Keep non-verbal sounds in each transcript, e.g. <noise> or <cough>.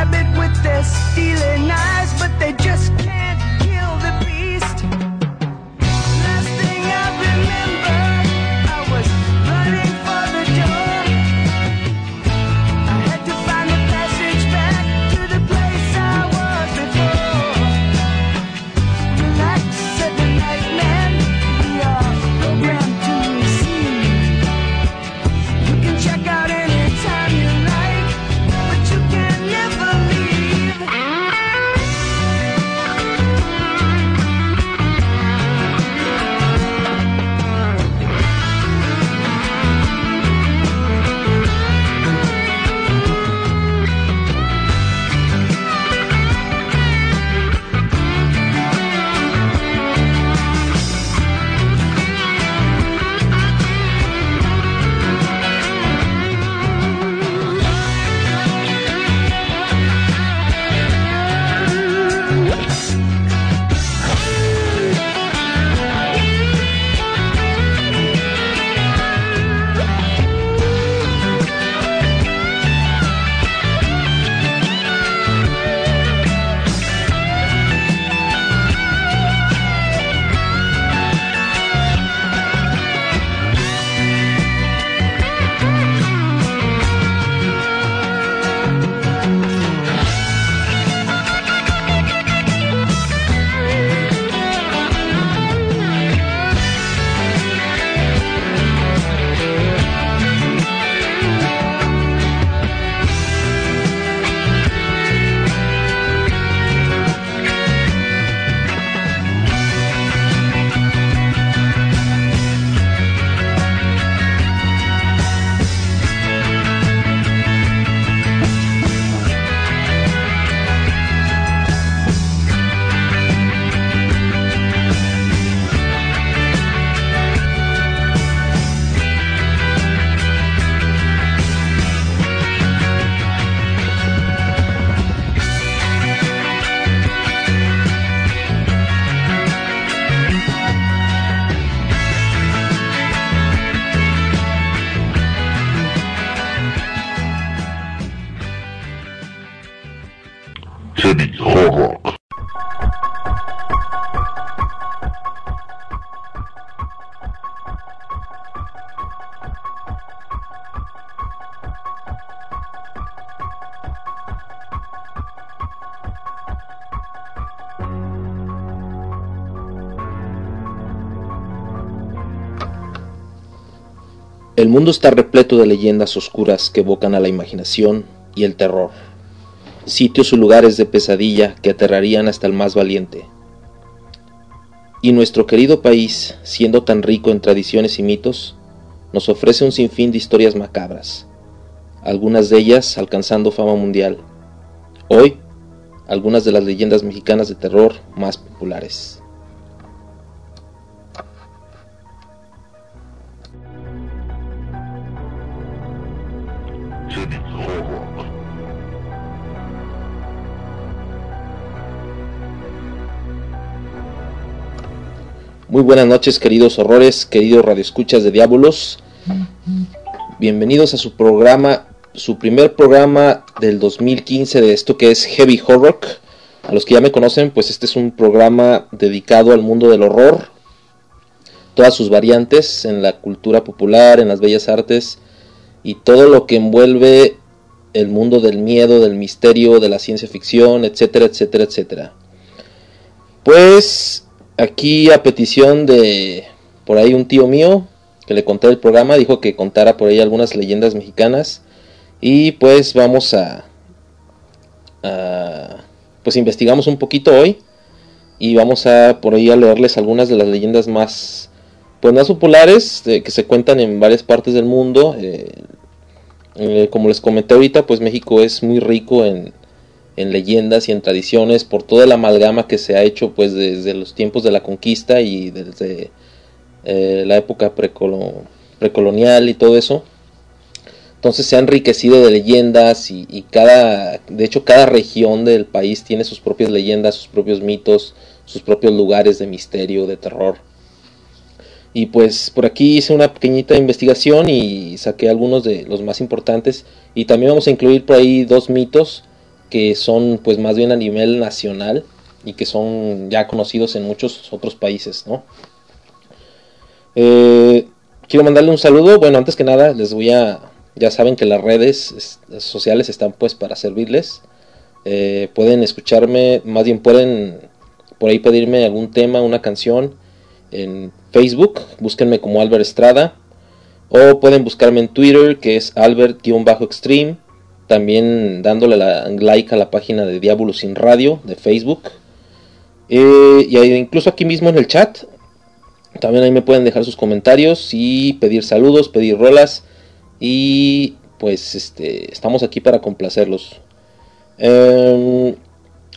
rabbit with their stealing eyes, but they mundo está repleto de leyendas oscuras que evocan a la imaginación y el terror, sitios y lugares de pesadilla que aterrarían hasta el más valiente. Y nuestro querido país, siendo tan rico en tradiciones y mitos, nos ofrece un sinfín de historias macabras, algunas de ellas alcanzando fama mundial. Hoy, algunas de las leyendas mexicanas de terror más populares. Muy buenas noches, queridos horrores, queridos radioescuchas de Diabolos. Bienvenidos a su programa, su primer programa del 2015 de esto que es Heavy Horror. A los que ya me conocen, pues este es un programa dedicado al mundo del horror, todas sus variantes en la cultura popular, en las bellas artes y todo lo que envuelve el mundo del miedo, del misterio, de la ciencia ficción, etcétera, etcétera, etcétera. Pues aquí a petición de por ahí un tío mío que le conté el programa, dijo que contara por ahí algunas leyendas mexicanas y pues vamos a, a pues investigamos un poquito hoy y vamos a por ahí a leerles algunas de las leyendas más pues más populares eh, que se cuentan en varias partes del mundo eh, eh, como les comenté ahorita pues México es muy rico en, en leyendas y en tradiciones por toda la amalgama que se ha hecho pues desde los tiempos de la conquista y desde eh, la época precolo- precolonial y todo eso Entonces se ha enriquecido de leyendas y, y, cada, de hecho cada región del país tiene sus propias leyendas, sus propios mitos, sus propios lugares de misterio, de terror. Y pues por aquí hice una pequeñita investigación y saqué algunos de los más importantes. Y también vamos a incluir por ahí dos mitos que son pues más bien a nivel nacional y que son ya conocidos en muchos otros países, ¿no? Eh, quiero mandarle un saludo. Bueno, antes que nada les voy a... Ya saben que las redes sociales están pues para servirles. Eh, pueden escucharme, más bien pueden por ahí pedirme algún tema, una canción en Facebook, búsquenme como Albert Estrada. O pueden buscarme en Twitter, que es Albert-Extreme. También dándole la, like a la página de Diablo Sin Radio de Facebook. Eh, y incluso aquí mismo en el chat. También ahí me pueden dejar sus comentarios y pedir saludos, pedir rolas. Y pues este, estamos aquí para complacerlos. Em,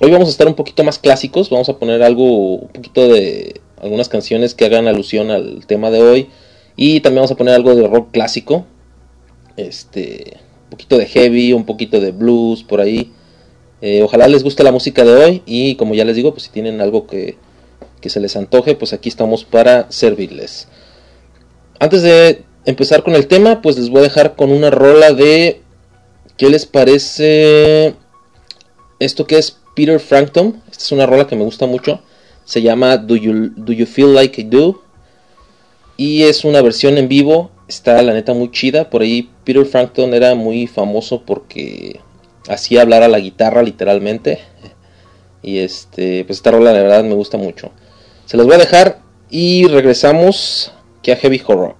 hoy vamos a estar un poquito más clásicos. Vamos a poner algo, un poquito de algunas canciones que hagan alusión al tema de hoy. Y también vamos a poner algo de rock clásico. Este, un poquito de heavy, un poquito de blues por ahí. Eh, ojalá les guste la música de hoy y como ya les digo, pues si tienen algo que, que se les antoje, pues aquí estamos para servirles. Antes de empezar con el tema, pues les voy a dejar con una rola de... ¿Qué les parece esto que es Peter Frankton? Esta es una rola que me gusta mucho. Se llama Do You, Do you Feel Like I Do? Y es una versión en vivo. Está la neta muy chida. Por ahí Peter Frankton era muy famoso porque hacía hablar a la guitarra literalmente. <laughs> Y este, pues esta rola de verdad me gusta mucho. Se las voy a dejar y regresamos que a Heavy Horror.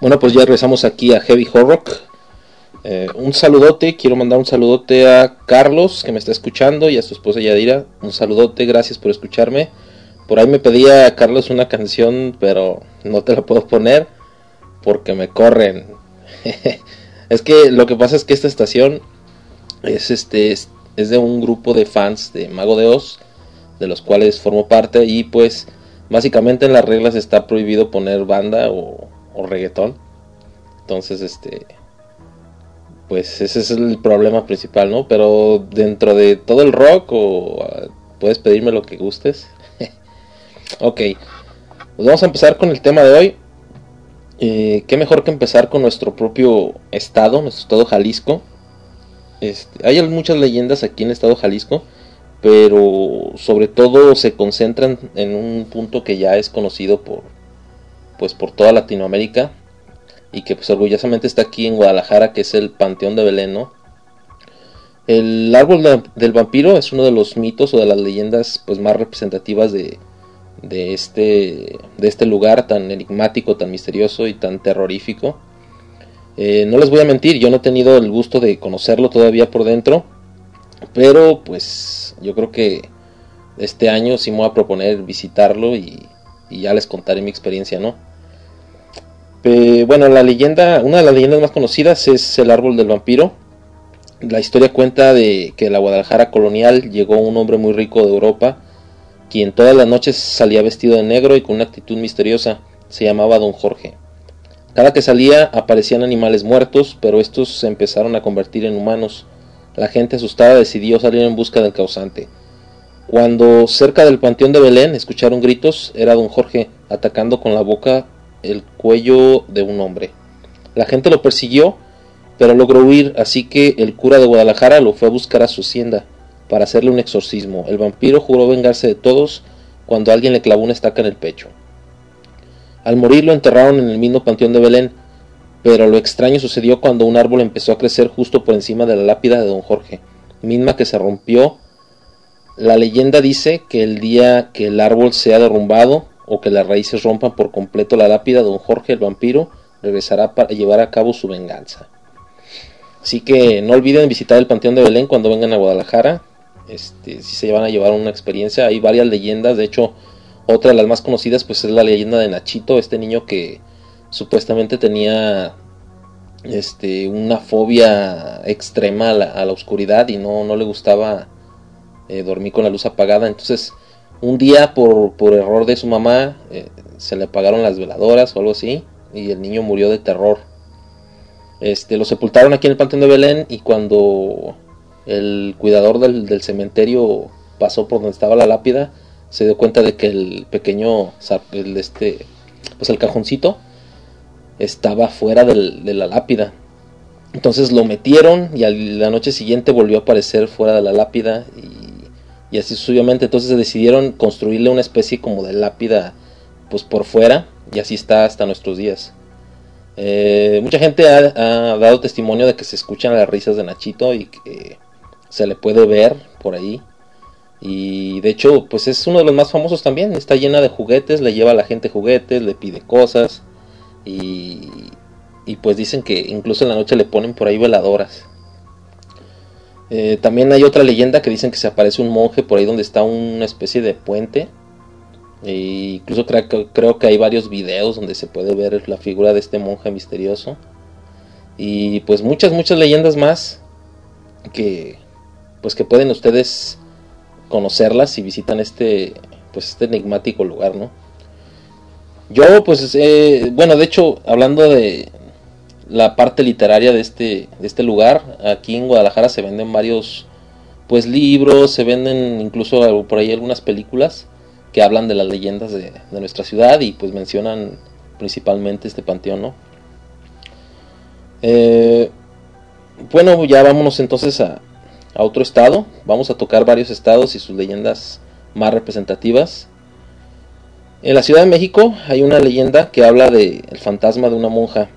Bueno, pues ya regresamos aquí a Heavy Horrock. Eh, un saludote, quiero mandar un saludote a Carlos que me está escuchando y a su esposa Yadira. Un saludote, gracias por escucharme. Por ahí me pedía Carlos una canción, pero no te la puedo poner porque me corren. <laughs> es que lo que pasa es que esta estación es este es, es de un grupo de fans de Mago de Oz, de los cuales formo parte y pues básicamente en las reglas está prohibido poner banda o, o reggaetón. Entonces, este pues ese es el problema principal, ¿no? Pero dentro de todo el rock o uh, puedes pedirme lo que gustes. <laughs> ok, pues vamos a empezar con el tema de hoy. Eh, qué mejor que empezar con nuestro propio estado, nuestro estado Jalisco. Este, hay muchas leyendas aquí en el estado Jalisco, pero sobre todo se concentran en un punto que ya es conocido por, pues por toda Latinoamérica y que pues orgullosamente está aquí en Guadalajara, que es el Panteón de Belén, ¿no? El árbol de, del vampiro es uno de los mitos o de las leyendas pues más representativas de, de, este, de este lugar tan enigmático, tan misterioso y tan terrorífico. Eh, no les voy a mentir, yo no he tenido el gusto de conocerlo todavía por dentro, pero pues yo creo que este año sí me voy a proponer visitarlo y, y ya les contaré mi experiencia, ¿no? Eh, bueno, la leyenda, una de las leyendas más conocidas es el árbol del vampiro. La historia cuenta de que en la Guadalajara colonial llegó un hombre muy rico de Europa, quien todas las noches salía vestido de negro y con una actitud misteriosa. Se llamaba Don Jorge. Cada que salía aparecían animales muertos, pero estos se empezaron a convertir en humanos. La gente asustada decidió salir en busca del causante. Cuando cerca del panteón de Belén escucharon gritos, era don Jorge atacando con la boca el cuello de un hombre. La gente lo persiguió, pero logró huir, así que el cura de Guadalajara lo fue a buscar a su hacienda para hacerle un exorcismo. El vampiro juró vengarse de todos cuando alguien le clavó una estaca en el pecho. Al morir lo enterraron en el mismo panteón de Belén, pero lo extraño sucedió cuando un árbol empezó a crecer justo por encima de la lápida de don Jorge, misma que se rompió. La leyenda dice que el día que el árbol sea derrumbado, o que las raíces rompan por completo la lápida, don Jorge el vampiro regresará para llevar a cabo su venganza. Así que no olviden visitar el Panteón de Belén cuando vengan a Guadalajara. Este, si se van a llevar una experiencia, hay varias leyendas, de hecho, otra de las más conocidas pues es la leyenda de Nachito, este niño que supuestamente tenía este una fobia extrema a la, oscuridad y no, no le gustaba eh, dormir con la luz apagada, entonces un día por, por error de su mamá eh, se le apagaron las veladoras o algo así y el niño murió de terror. Este, lo sepultaron aquí en el Panteón de Belén y cuando el cuidador del, cementerio pasó por donde estaba la lápida, se dio cuenta de que el pequeño, este, pues el cajoncito estaba fuera del, de la lápida. Entonces lo metieron y la noche siguiente volvió a aparecer fuera de la lápida y así sucesivamente entonces decidieron construirle una especie como de lápida pues por fuera y así está hasta nuestros días. Eh, mucha gente ha, dado testimonio de que se escuchan las risas de Nachito y que se le puede ver por ahí. Y de hecho, pues es uno de los más famosos también. Está llena de juguetes, le lleva a la gente juguetes, le pide cosas. Y, y pues dicen que incluso en la noche le ponen por ahí veladoras. Eh, también hay otra leyenda que dicen que se aparece un monje por ahí donde está una especie de puente. E incluso creo, creo, que hay varios videos donde se puede ver la figura de este monje misterioso. Y pues muchas, muchas leyendas más que pues que pueden ustedes conocerlas si visitan este pues este enigmático lugar, ¿no? Yo pues eh, bueno, de hecho hablando de la parte literaria de este, de este lugar. Aquí en Guadalajara se venden varios pues libros, se venden incluso por ahí algunas películas que hablan de las leyendas de, nuestra ciudad y pues mencionan principalmente este panteón, ¿no? Eh, bueno, ya vámonos entonces a, a otro estado. Vamos a tocar varios estados y sus leyendas más representativas. En la Ciudad de México hay una leyenda que habla de el fantasma de una monja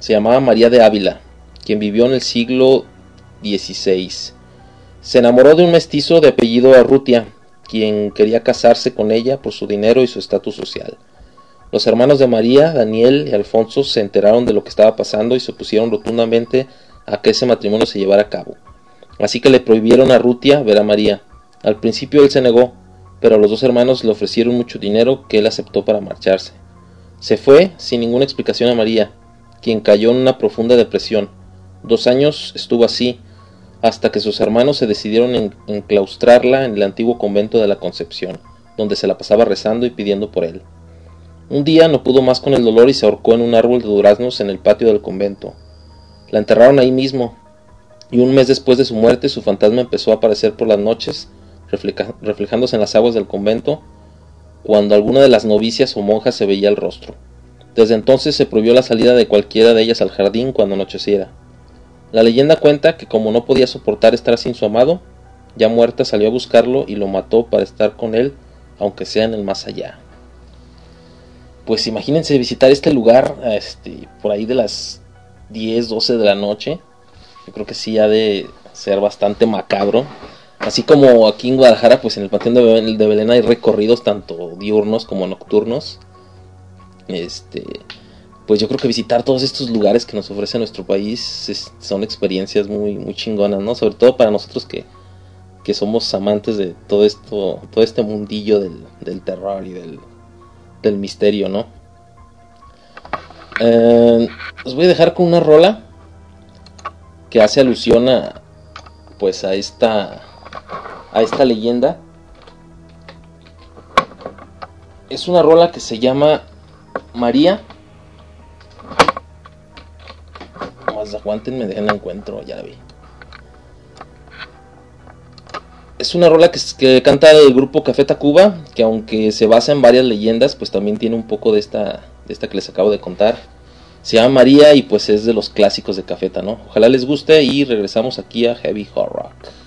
se llamaba María de Ávila. quien vivió en el siglo XVI. Se enamoró de un mestizo de apellido Arrutia, quien quería casarse con ella por su dinero y su estatus social. Los hermanos de María, Daniel y Alfonso se enteraron de lo que estaba pasando y se opusieron rotundamente a que ese matrimonio se llevara a cabo. Así que le prohibieron a Rutia ver a María. Al principio él se negó, pero los dos hermanos le ofrecieron mucho dinero que él aceptó para marcharse. Se fue sin ninguna explicación a María, quien cayó en una profunda depresión. Dos años estuvo así, hasta que sus hermanos se decidieron en enclaustrarla en el antiguo convento de la Concepción, donde se la pasaba rezando y pidiendo por él. Un día no pudo más con el dolor y se ahorcó en un árbol de duraznos en el patio del convento. La enterraron ahí mismo, y un mes después de su muerte su fantasma empezó a aparecer por las noches, reflejándose en las aguas del convento, cuando alguna de las novicias o monjas se veía el rostro. Desde entonces se prohibió la salida de cualquiera de ellas al jardín cuando anocheciera. La leyenda cuenta que como no podía soportar estar sin su amado, ya muerta salió a buscarlo y lo mató para estar con él, aunque sea en el más allá. Pues imagínense visitar este lugar este, por ahí de las 10, 12 de la noche. Yo creo que sí ha de ser bastante macabro. Así como aquí en Guadalajara, pues en el Panteón de Belén hay recorridos tanto diurnos como nocturnos. Este, pues yo creo que visitar todos estos lugares que nos ofrece nuestro país son experiencias muy, muy chingonas, ¿no? Sobre todo para nosotros que, que somos amantes de todo esto, todo este mundillo del, terror y del, del misterio, ¿no? Eh, os voy a dejar con una rola que hace alusión a, pues a esta a esta leyenda. Es una rola que se llama María. Más aguanten, dejen el encuentro, ya la vi. Es una rola que, canta el grupo Café Tacuba, que aunque se basa en varias leyendas, pues también tiene un poco de esta, de esta que les acabo de contar. Se llama María y pues es de los clásicos de Cafeta, ¿no? Ojalá les guste y regresamos aquí a Heavy Horror. Roba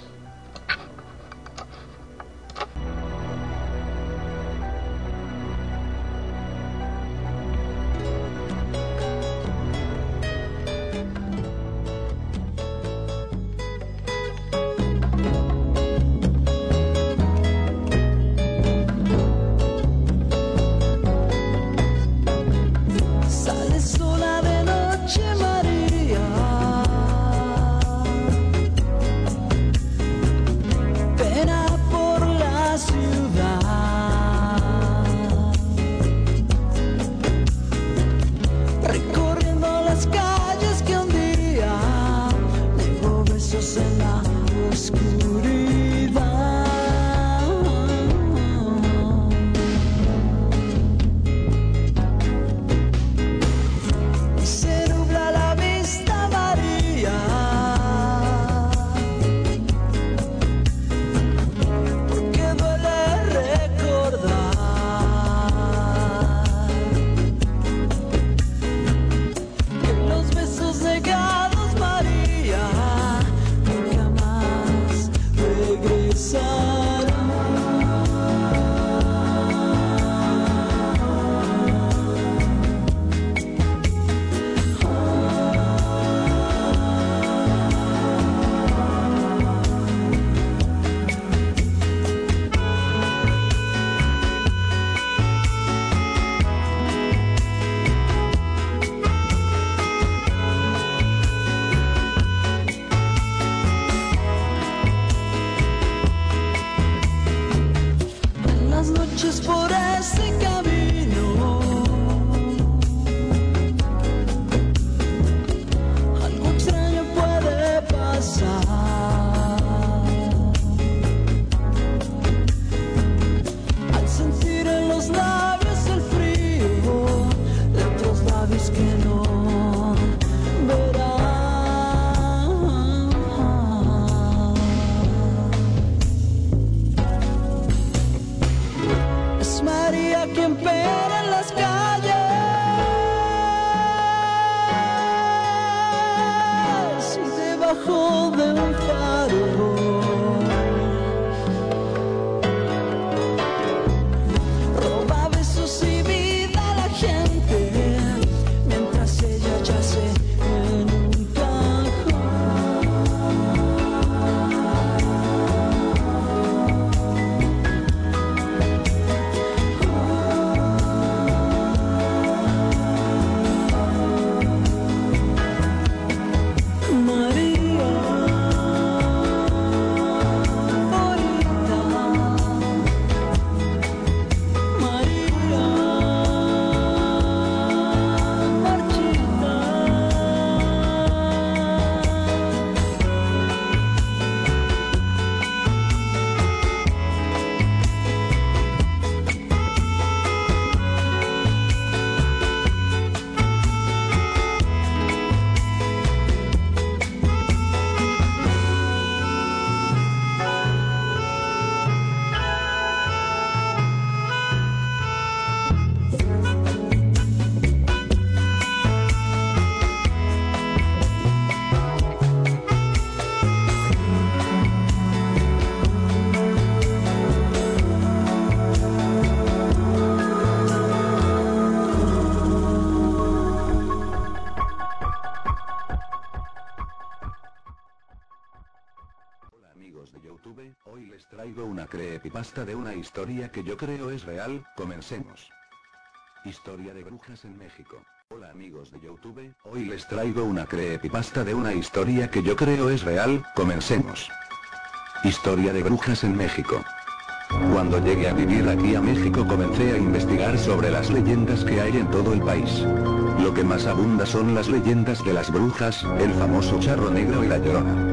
creepypasta de una historia que yo creo es real, comencemos. Historia de brujas en México. Hola amigos de Youtube, hoy les traigo una creepypasta de una historia que yo creo es real, comencemos. Historia de brujas en México. Cuando llegué a vivir aquí a México comencé a investigar sobre las leyendas que hay en todo el país. Lo que más abunda son las leyendas de las brujas, el famoso charro negro y la llorona.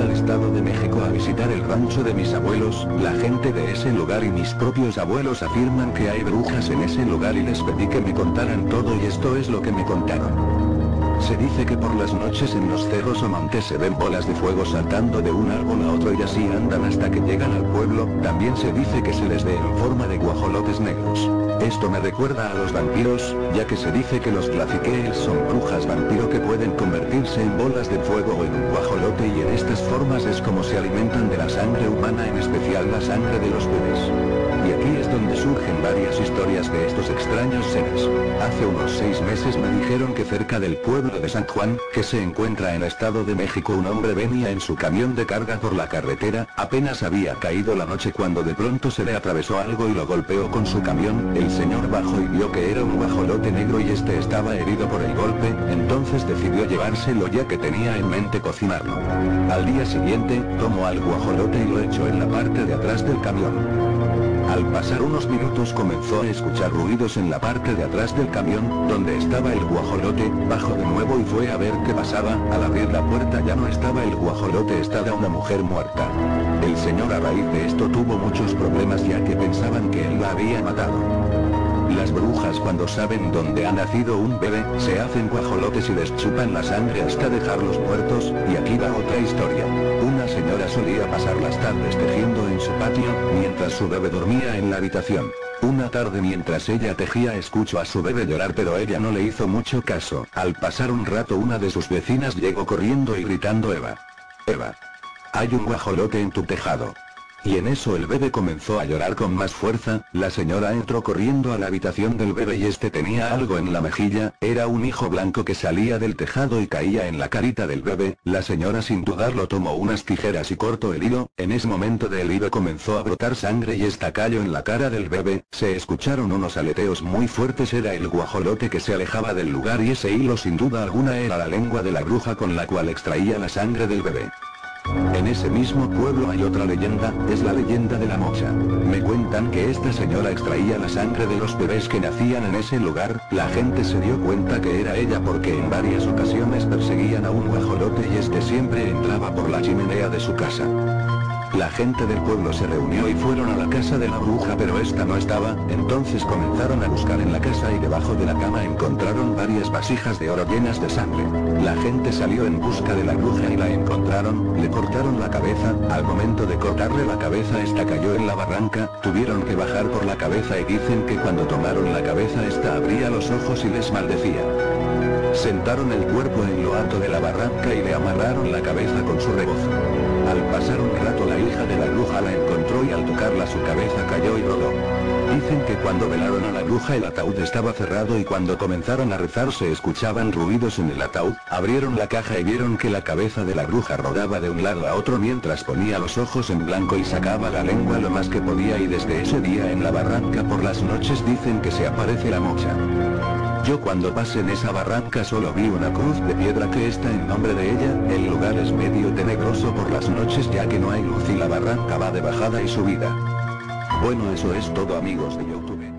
Al estado de México a visitar el rancho de mis abuelos, la gente de ese lugar y mis propios abuelos afirman que hay brujas en ese lugar y les pedí que me contaran todo y esto es lo que me contaron. Se dice que por las noches en los cerros o montes se ven bolas de fuego saltando de un árbol a otro y así andan hasta que llegan al pueblo, también se dice que se les ve en forma de guajolotes negros. Esto me recuerda a los vampiros, ya que se dice que los glaciqueels son brujas vampiro que pueden convertirse en bolas de fuego o en un guajolote y en estas formas es como se alimentan de la sangre humana en especial la sangre de los bebés. Y aquí es donde surgen varias historias de estos extraños seres. Hace unos seis meses me dijeron que cerca del pueblo de San Juan, que se encuentra en Estado de México un hombre venía en su camión de carga por la carretera, apenas había caído la noche cuando de pronto se le atravesó algo y lo golpeó con su camión, el señor bajó y vio que era un guajolote negro y este estaba herido por el golpe, entonces decidió llevárselo ya que tenía en mente cocinarlo. Al día siguiente, tomó al guajolote y lo echó en la parte de atrás del camión. Al pasar unos minutos comenzó a escuchar ruidos en la parte de atrás del camión, donde estaba el guajolote, bajó de nuevo y fue a ver qué pasaba, al abrir la puerta ya no estaba el guajolote estaba una mujer muerta. El señor a raíz de esto tuvo muchos problemas ya que pensaban que él la había matado. Las brujas cuando saben dónde ha nacido un bebé, se hacen guajolotes y les chupan la sangre hasta dejarlos muertos, y aquí va otra historia. Una señora solía pasar las tardes tejiendo en su patio, mientras su bebé dormía en la habitación. Una tarde mientras ella tejía escuchó a su bebé llorar pero ella no le hizo mucho caso. Al pasar un rato una de sus vecinas llegó corriendo y gritando Eva. Eva. Hay un guajolote en tu tejado. Y en eso el bebé comenzó a llorar con más fuerza, la señora entró corriendo a la habitación del bebé y este tenía algo en la mejilla, era un hijo blanco que salía del tejado y caía en la carita del bebé, la señora sin dudarlo tomó unas tijeras y cortó el hilo, en ese momento del hilo comenzó a brotar sangre y esta cayó en la cara del bebé, se escucharon unos aleteos muy fuertes era el guajolote que se alejaba del lugar y ese hilo sin duda alguna era la lengua de la bruja con la cual extraía la sangre del bebé. En ese mismo pueblo hay otra leyenda, es la leyenda de la mocha. Me cuentan que esta señora extraía la sangre de los bebés que nacían en ese lugar, la gente se dio cuenta que era ella porque en varias ocasiones perseguían a un guajolote y este siempre entraba por la chimenea de su casa. La gente del pueblo se reunió y fueron a la casa de la bruja pero esta no estaba, entonces comenzaron a buscar en la casa y debajo de la cama encontraron varias vasijas de oro llenas de sangre. La gente salió en busca de la bruja y la encontraron, le cortaron la cabeza, al momento de cortarle la cabeza esta cayó en la barranca, tuvieron que bajar por la cabeza y dicen que cuando tomaron la cabeza esta abría los ojos y les maldecía. Sentaron el cuerpo en lo alto de la barranca y le amarraron la cabeza con su rebozo. Al pasar un rato la hija de la bruja la encontró y al tocarla su cabeza cayó y rodó. Dicen que cuando velaron a la bruja el ataúd estaba cerrado y cuando comenzaron a rezar se escuchaban ruidos en el ataúd, abrieron la caja y vieron que la cabeza de la bruja rodaba de un lado a otro mientras ponía los ojos en blanco y sacaba la lengua lo más que podía y desde ese día en la barranca por las noches dicen que se aparece la mocha. Yo cuando pasé en esa barranca solo vi una cruz de piedra que está en nombre de ella, el lugar es medio tenebroso por las noches ya que no hay luz y la barranca va de bajada y subida. Bueno eso es todo amigos de Youtube.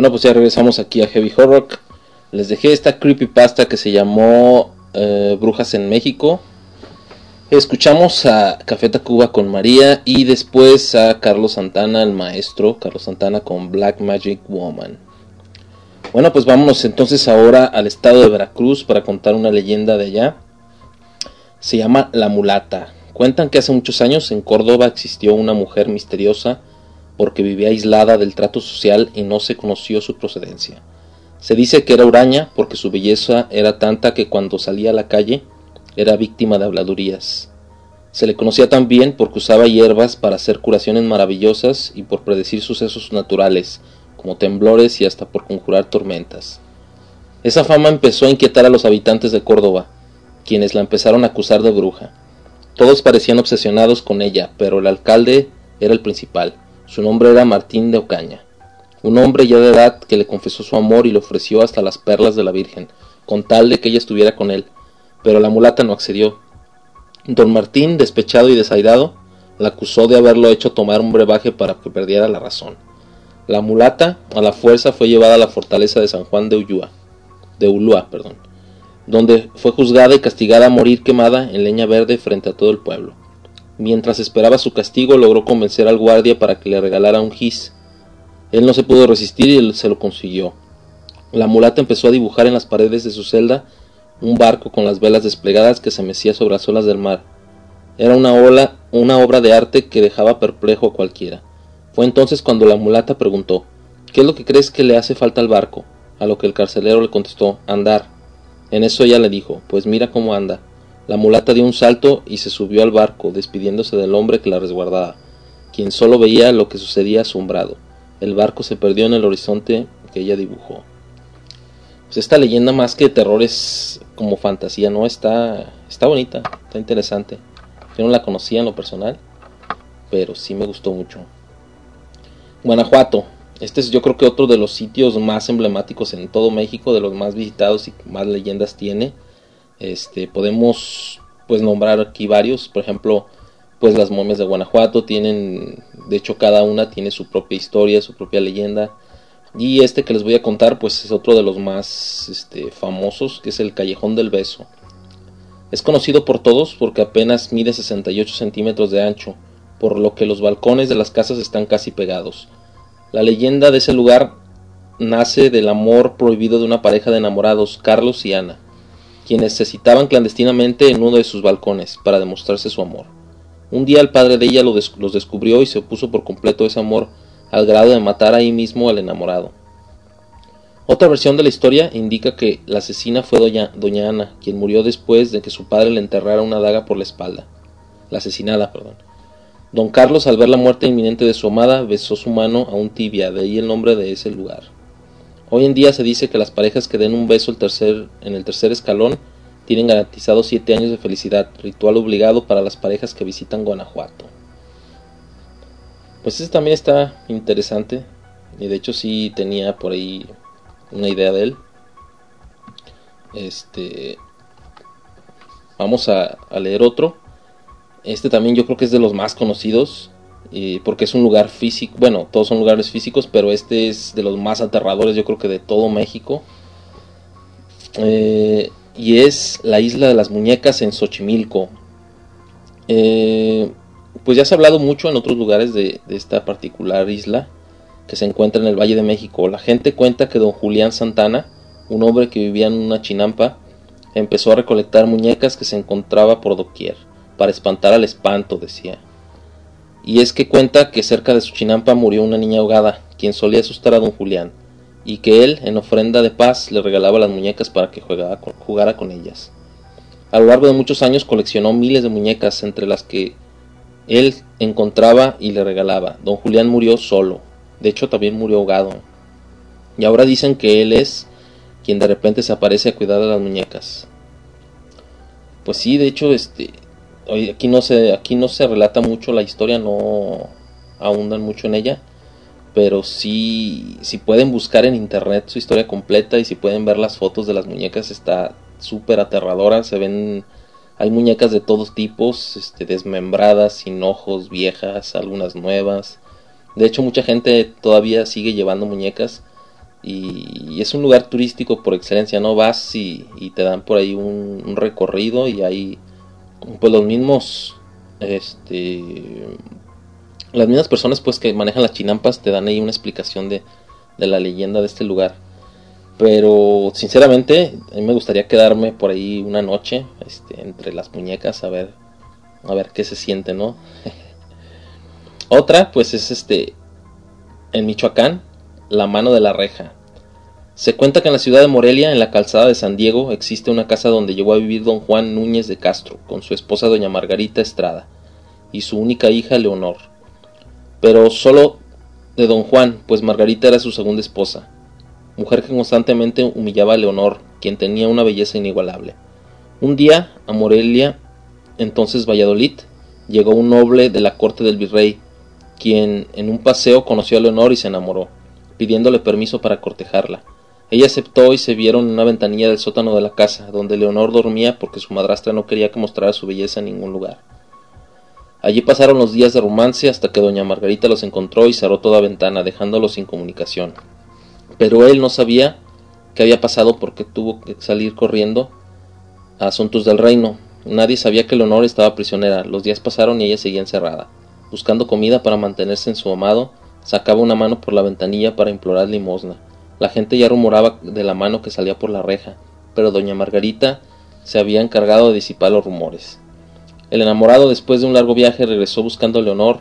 Bueno, pues ya regresamos aquí a Heavy Horror. Les dejé esta creepypasta que se llamó eh, Brujas en México. Escuchamos a Café Tacuba con María y después a Carlos Santana, el maestro Carlos Santana con Black Magic Woman. Bueno, pues vámonos entonces ahora al estado de Veracruz para contar una leyenda de allá. Se llama La Mulata. Cuentan que hace muchos años en Córdoba existió una mujer misteriosa porque vivía aislada del trato social y no se conoció su procedencia. Se dice que era huraña porque su belleza era tanta que cuando salía a la calle era víctima de habladurías. Se le conocía también porque usaba hierbas para hacer curaciones maravillosas y por predecir sucesos naturales, como temblores y hasta por conjurar tormentas. Esa fama empezó a inquietar a los habitantes de Córdoba, quienes la empezaron a acusar de bruja. Todos parecían obsesionados con ella, pero el alcalde era el principal. Su nombre era Martín de Ocaña, un hombre ya de edad que le confesó su amor y le ofreció hasta las perlas de la Virgen, con tal de que ella estuviera con él, pero la mulata no accedió. Don Martín, despechado y desairado, la acusó de haberlo hecho tomar un brebaje para que perdiera la razón. La mulata, a la fuerza, fue llevada a la fortaleza de San Juan de Ulúa, de Ulúa, perdón, donde fue juzgada y castigada a morir quemada en leña verde frente a todo el pueblo. Mientras esperaba su castigo, logró convencer al guardia para que le regalara un gis. Él no se pudo resistir y se lo consiguió. La mulata empezó a dibujar en las paredes de su celda un barco con las velas desplegadas que se mecía sobre las olas del mar. Era una, ola, una obra de arte que dejaba perplejo a cualquiera. Fue entonces cuando la mulata preguntó ¿Qué es lo que crees que le hace falta al barco? A lo que el carcelero le contestó andar. En eso ella le dijo Pues mira cómo anda. La mulata dio un salto y se subió al barco, despidiéndose del hombre que la resguardaba, quien solo veía lo que sucedía asombrado. El barco se perdió en el horizonte que ella dibujó. Pues esta leyenda más que terror es como fantasía, ¿no? Está, está bonita, está interesante. Yo no la conocía en lo personal, pero sí me gustó mucho. Guanajuato. Este es yo creo que otro de los sitios más emblemáticos en todo México, de los más visitados y más leyendas tiene. Este, podemos pues nombrar aquí varios, por ejemplo, pues las momias de Guanajuato tienen, de hecho cada una tiene su propia historia, su propia leyenda. Y este que les voy a contar pues es otro de los más este, famosos, que es el Callejón del Beso. Es conocido por todos porque apenas mide 68 centímetros de ancho, por lo que los balcones de las casas están casi pegados. La leyenda de ese lugar nace del amor prohibido de una pareja de enamorados, Carlos y Ana, quienes se citaban clandestinamente en uno de sus balcones para demostrarse su amor. Un día el padre de ella los descubrió y se opuso por completo a ese amor al grado de matar ahí mismo al enamorado. Otra versión de la historia indica que la asesina fue doña, doña Ana, quien murió después de que su padre le enterrara una daga por la espalda. La asesinada, perdón. Don Carlos, al ver la muerte inminente de su amada, besó su mano a un tibia, de ahí el nombre de ese lugar. Hoy en día se dice que las parejas que den un beso en el tercer escalón tienen garantizados siete años de felicidad, ritual obligado para las parejas que visitan Guanajuato. Pues ese también está interesante. Y de hecho sí tenía por ahí una idea de él. Este. Vamos a, leer otro. Este también yo creo que es de los más conocidos. Porque es un lugar físico. Bueno, todos son lugares físicos. Pero este es de los más aterradores yo creo que de todo México. Eh, y es la isla de las muñecas en Xochimilco. Eh, pues ya se ha hablado mucho en otros lugares de, esta particular isla que se encuentra en el Valle de México. La gente cuenta que don Julián Santana, un hombre que vivía en una chinampa, empezó a recolectar muñecas que se encontraba por doquier, para espantar al espanto, decía. Y es que cuenta que cerca de su chinampa murió una niña ahogada, quien solía asustar a don Julián, y que él, en ofrenda de paz, le regalaba las muñecas para que jugara con ellas. A lo largo de muchos años coleccionó miles de muñecas, entre las que él encontraba y le regalaba. Don Julián murió solo. De hecho, también murió ahogado. Y ahora dicen que él es quien de repente se aparece a cuidar de las muñecas. Pues sí, de hecho, este, aquí no se, aquí no se relata mucho la historia, no ahondan mucho en ella, pero sí, si pueden buscar en internet su historia completa y si pueden ver las fotos de las muñecas, está súper aterradora, se ven hay muñecas de todos tipos, este, desmembradas, sin ojos, viejas, algunas nuevas. De hecho, mucha gente todavía sigue llevando muñecas y, es un lugar turístico por excelencia, ¿no? Vas y, te dan por ahí un, recorrido y hay pues los mismos, este, las mismas personas pues que manejan las chinampas te dan ahí una explicación de, de la leyenda de este lugar. Pero sinceramente, a mí me gustaría quedarme por ahí una noche este, entre las muñecas a ver, a ver qué se siente, ¿no? <laughs> Otra, pues es este, en Michoacán, la mano de la reja. Se cuenta que en la ciudad de Morelia, en la calzada de San Diego, existe una casa donde llegó a vivir don Juan Núñez de Castro, con su esposa doña Margarita Estrada, y su única hija Leonor. Pero solo de don Juan, pues Margarita era su segunda esposa mujer que constantemente humillaba a Leonor, quien tenía una belleza inigualable. Un día, a Morelia, entonces Valladolid, llegó un noble de la corte del virrey, quien en un paseo conoció a Leonor y se enamoró, pidiéndole permiso para cortejarla. Ella aceptó y se vieron en una ventanilla del sótano de la casa, donde Leonor dormía porque su madrastra no quería que mostrara su belleza en ningún lugar. Allí pasaron los días de romance hasta que doña Margarita los encontró y cerró toda ventana, dejándolos sin comunicación. Pero él no sabía qué había pasado porque tuvo que salir corriendo a asuntos del reino. Nadie sabía que Leonor estaba prisionera. Los días pasaron y ella seguía encerrada. Buscando comida para mantenerse en su amado, sacaba una mano por la ventanilla para implorar limosna. La gente ya rumoraba de la mano que salía por la reja, pero doña Margarita se había encargado de disipar los rumores. El enamorado, después de un largo viaje, regresó buscando a Leonor.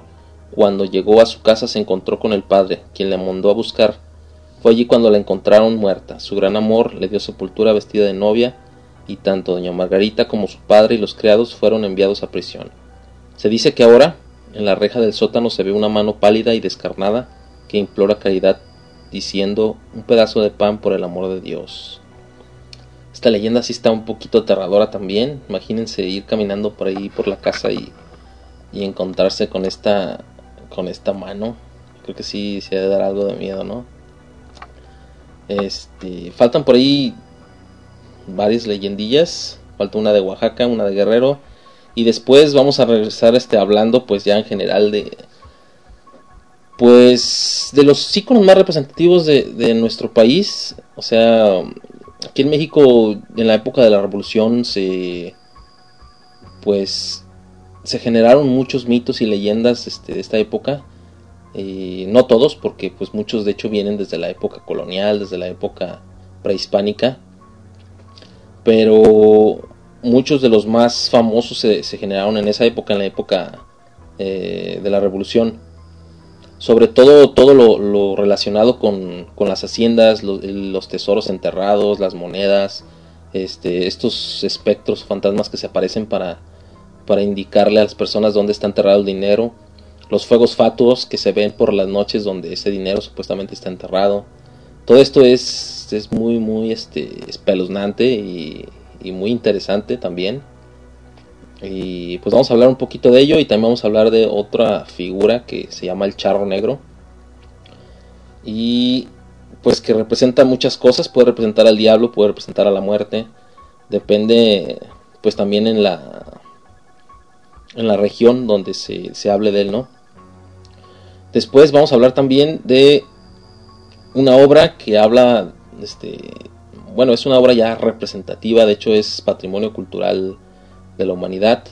Cuando llegó a su casa se encontró con el padre, quien le mandó a buscar. Fue allí cuando la encontraron muerta. Su gran amor le dio sepultura vestida de novia, y tanto doña Margarita como su padre y los criados fueron enviados a prisión. Se dice que ahora, en la reja del sótano, se ve una mano pálida y descarnada que implora caridad, diciendo un pedazo de pan por el amor de Dios. Esta leyenda sí está un poquito aterradora también. Imagínense ir caminando por ahí por la casa y, y encontrarse con esta con esta mano. Creo que sí se ha de dar algo de miedo, ¿no? Este, faltan por ahí varias leyendillas. Falta una de Oaxaca, una de Guerrero. Y después vamos a regresar este, hablando pues ya en general de... Pues de los íconos más representativos de, nuestro país. O sea, aquí en México en la época de la revolución se... Pues se generaron muchos mitos y leyendas este, de esta época. Eh, no todos, porque pues muchos de hecho vienen desde la época colonial, desde la época prehispánica. Pero muchos de los más famosos se, se generaron en esa época, en la época eh, de la revolución. Sobre todo todo lo, lo relacionado con, con, las haciendas, los, los, tesoros enterrados, las monedas, este, estos espectros, fantasmas que se aparecen para, para indicarle a las personas dónde está enterrado el dinero, los fuegos fatuos que se ven por las noches donde ese dinero supuestamente está enterrado. Todo esto es, es muy, muy este, espeluznante y muy interesante también. Y pues vamos a hablar un poquito de ello y también vamos a hablar de otra figura que se llama el charro negro. Y pues que representa muchas cosas, puede representar al diablo, puede representar a la muerte. Depende pues también en la en la región donde se, se hable de él, ¿no? Después vamos a hablar también de una obra que habla, este, bueno, es una obra ya representativa, de hecho es patrimonio cultural de la humanidad.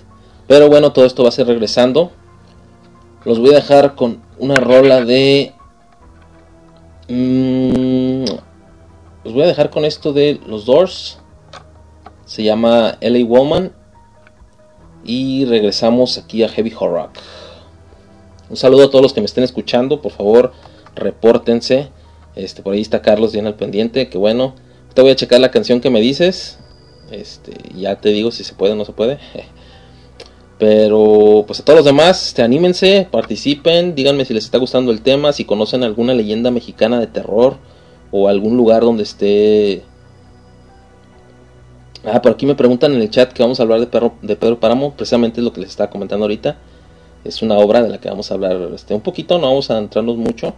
Pero bueno, todo esto va a ser regresando. Los voy a dejar con una rola de... Mmm, los voy a dejar con esto de los Doors. Se llama LA Woman. Y regresamos aquí a Heavy Horror. Un saludo a todos los que me estén escuchando. Por favor, repórtense. Este, por ahí está Carlos bien al pendiente. Que bueno. Te voy a checar la canción que me dices. Este, ya te digo si se puede o no se puede. <laughs> Pero pues a todos los demás, este, anímense, participen, díganme si les está gustando el tema, si conocen alguna leyenda mexicana de terror o algún lugar donde esté... Ah, por aquí me preguntan en el chat que vamos a hablar de, Perro, de Pedro Páramo, precisamente es lo que les estaba comentando ahorita. Es una obra de la que vamos a hablar este, un poquito, no vamos a entrarnos mucho,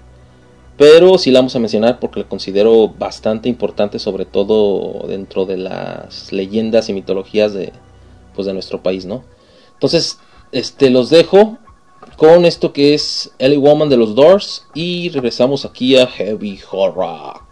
pero sí la vamos a mencionar porque la considero bastante importante, sobre todo dentro de las leyendas y mitologías de, pues, de nuestro país, ¿no? Entonces, este, los dejo con esto que es Ellie Woman de los Doors y regresamos aquí a Heavy Horror.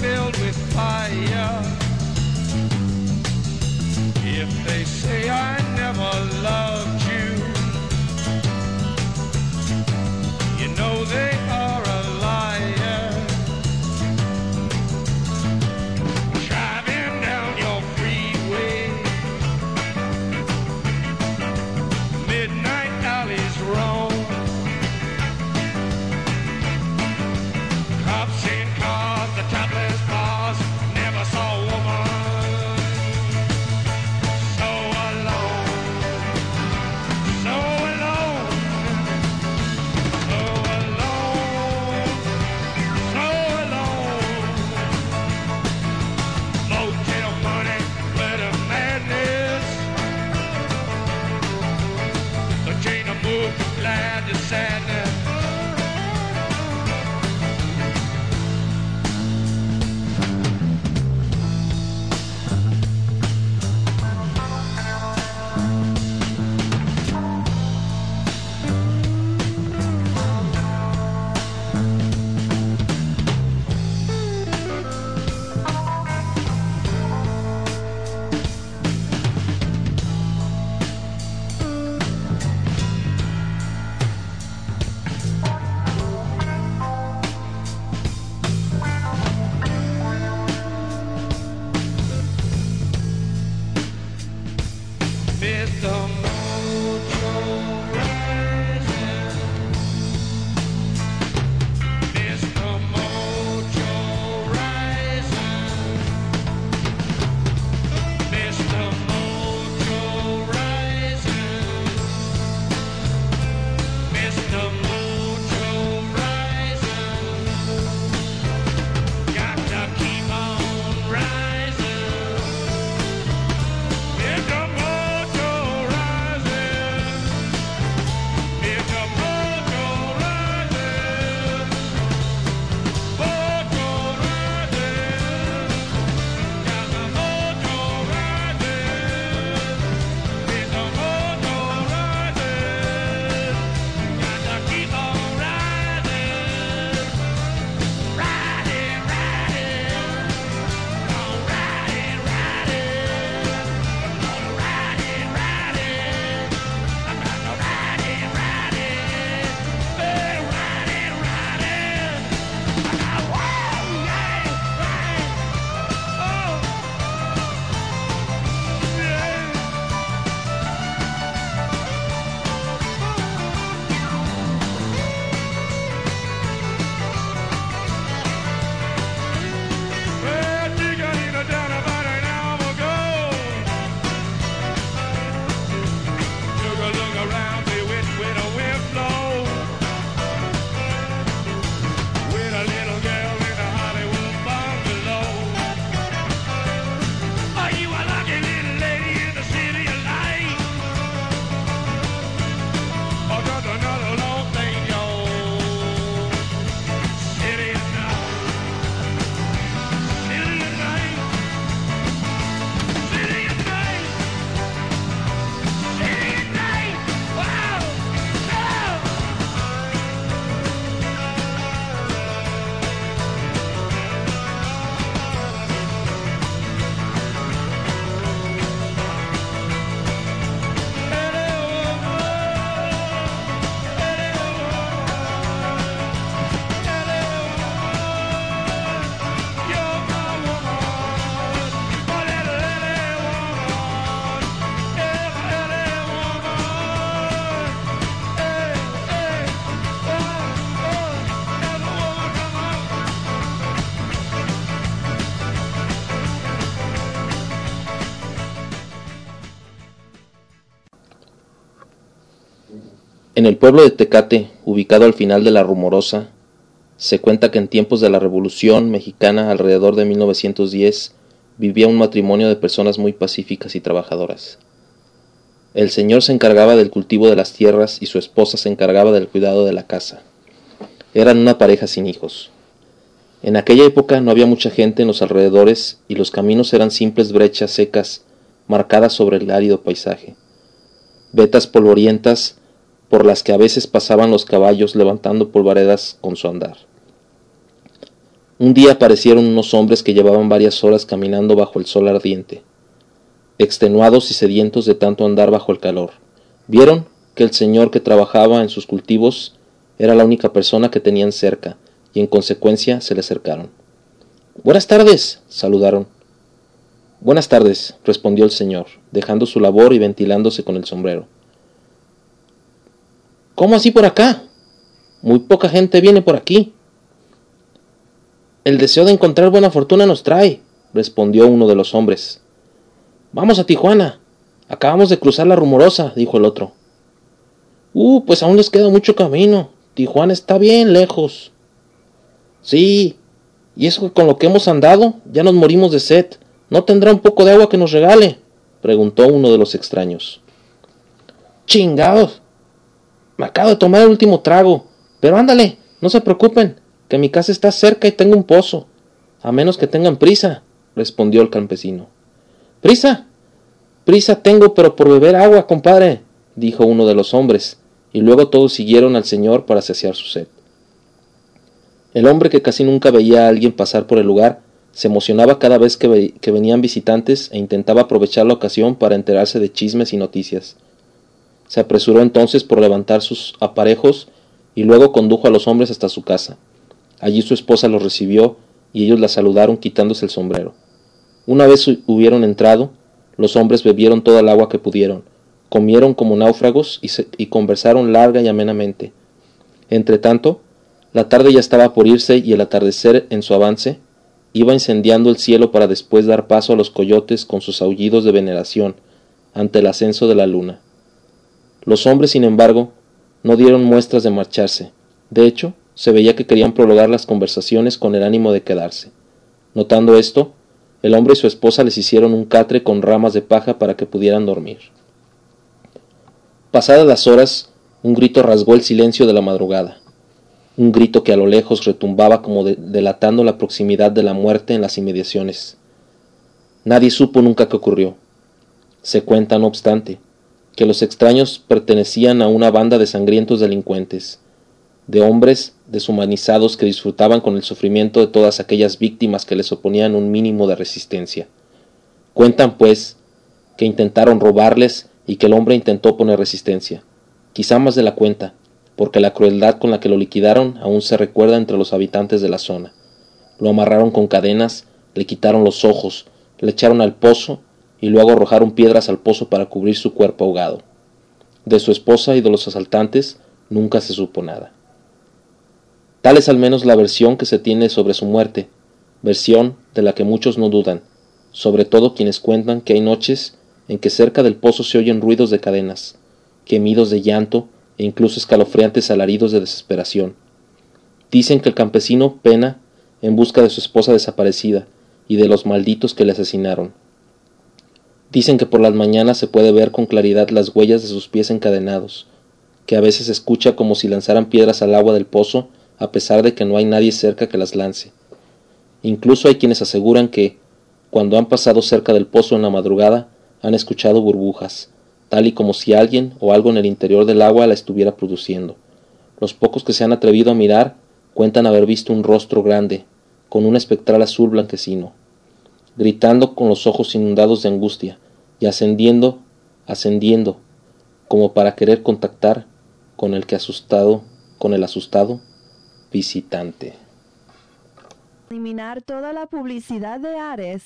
filled with fire. If they say I never loved. En el pueblo de Tecate, ubicado al final de la Rumorosa, se cuenta que en tiempos de la Revolución mexicana, alrededor de 1910, vivía un matrimonio de personas muy pacíficas y trabajadoras. El señor se encargaba del cultivo de las tierras y su esposa se encargaba del cuidado de la casa. Eran una pareja sin hijos. En aquella época no había mucha gente en los alrededores y los caminos eran simples brechas secas marcadas sobre el árido paisaje. Vetas polvorientas por las que a veces pasaban los caballos levantando polvaredas con su andar. Un día aparecieron unos hombres que llevaban varias horas caminando bajo el sol ardiente. extenuados y sedientos de tanto andar bajo el calor. Vieron que el señor que trabajaba en sus cultivos era la única persona que tenían cerca, y en consecuencia se le acercaron. Buenas tardes, saludaron. Buenas tardes, respondió el señor, dejando su labor y ventilándose con el sombrero. ¿Cómo así por acá? Muy poca gente viene por aquí. El deseo de encontrar buena fortuna nos trae, respondió uno de los hombres. Vamos a Tijuana. Acabamos de cruzar la rumorosa, dijo el otro. Uh, pues aún les queda mucho camino. Tijuana está bien lejos. Sí, y eso con lo que hemos andado ya nos morimos de sed. ¿No tendrá un poco de agua que nos regale? preguntó uno de los extraños. Chingados. Me acabo de tomar el último trago. Pero ándale, no se preocupen, que mi casa está cerca y tengo un pozo. A menos que tengan prisa, respondió el campesino. ¿Prisa? Prisa tengo, pero por beber agua, compadre, dijo uno de los hombres, y luego todos siguieron al señor para saciar su sed. El hombre que casi nunca veía a alguien pasar por el lugar, se emocionaba cada vez que, que, venían visitantes e intentaba aprovechar la ocasión para enterarse de chismes y noticias. Se apresuró entonces por levantar sus aparejos y luego condujo a los hombres hasta su casa. Allí su esposa los recibió y ellos la saludaron quitándose el sombrero. Una vez hubieron entrado, los hombres bebieron toda el agua que pudieron, comieron como náufragos y, conversaron larga y amenamente. Entretanto, la tarde ya estaba por irse y el atardecer en su avance iba incendiando el cielo para después dar paso a los coyotes con sus aullidos de veneración ante el ascenso de la luna. Los hombres, sin embargo, no dieron muestras de marcharse. De hecho, se veía que querían prolongar las conversaciones con el ánimo de quedarse. Notando esto, el hombre y su esposa les hicieron un catre con ramas de paja para que pudieran dormir. Pasadas las horas, un grito rasgó el silencio de la madrugada, un grito que a lo lejos retumbaba como delatando la proximidad de la muerte en las inmediaciones. Nadie supo nunca qué ocurrió. Se cuenta, no obstante, que los extraños pertenecían a una banda de sangrientos delincuentes, de hombres deshumanizados que disfrutaban con el sufrimiento de todas aquellas víctimas que les oponían un mínimo de resistencia. Cuentan, pues, que intentaron robarles y que el hombre intentó poner resistencia, quizá más de la cuenta, porque la crueldad con la que lo liquidaron aún se recuerda entre los habitantes de la zona. Lo amarraron con cadenas, le quitaron los ojos, le echaron al pozo y luego arrojaron piedras al pozo para cubrir su cuerpo ahogado. De su esposa y de los asaltantes nunca se supo nada. Tal es al menos la versión que se tiene sobre su muerte, versión de la que muchos no dudan, sobre todo quienes cuentan que hay noches en que cerca del pozo se oyen ruidos de cadenas, gemidos de llanto e incluso escalofriantes alaridos de desesperación. Dicen que el campesino pena en busca de su esposa desaparecida y de los malditos que le asesinaron. Dicen que por las mañanas se puede ver con claridad las huellas de sus pies encadenados, que a veces escucha como si lanzaran piedras al agua del pozo a pesar de que no hay nadie cerca que las lance. Incluso hay quienes aseguran que, cuando han pasado cerca del pozo en la madrugada, han escuchado burbujas, tal y como si alguien o algo en el interior del agua la estuviera produciendo. Los pocos que se han atrevido a mirar cuentan haber visto un rostro grande, con un espectral azul blanquecino, gritando con los ojos inundados de angustia, y ascendiendo, ascendiendo, como para querer contactar con el que asustado, con el asustado visitante. Eliminar toda la publicidad de Ares.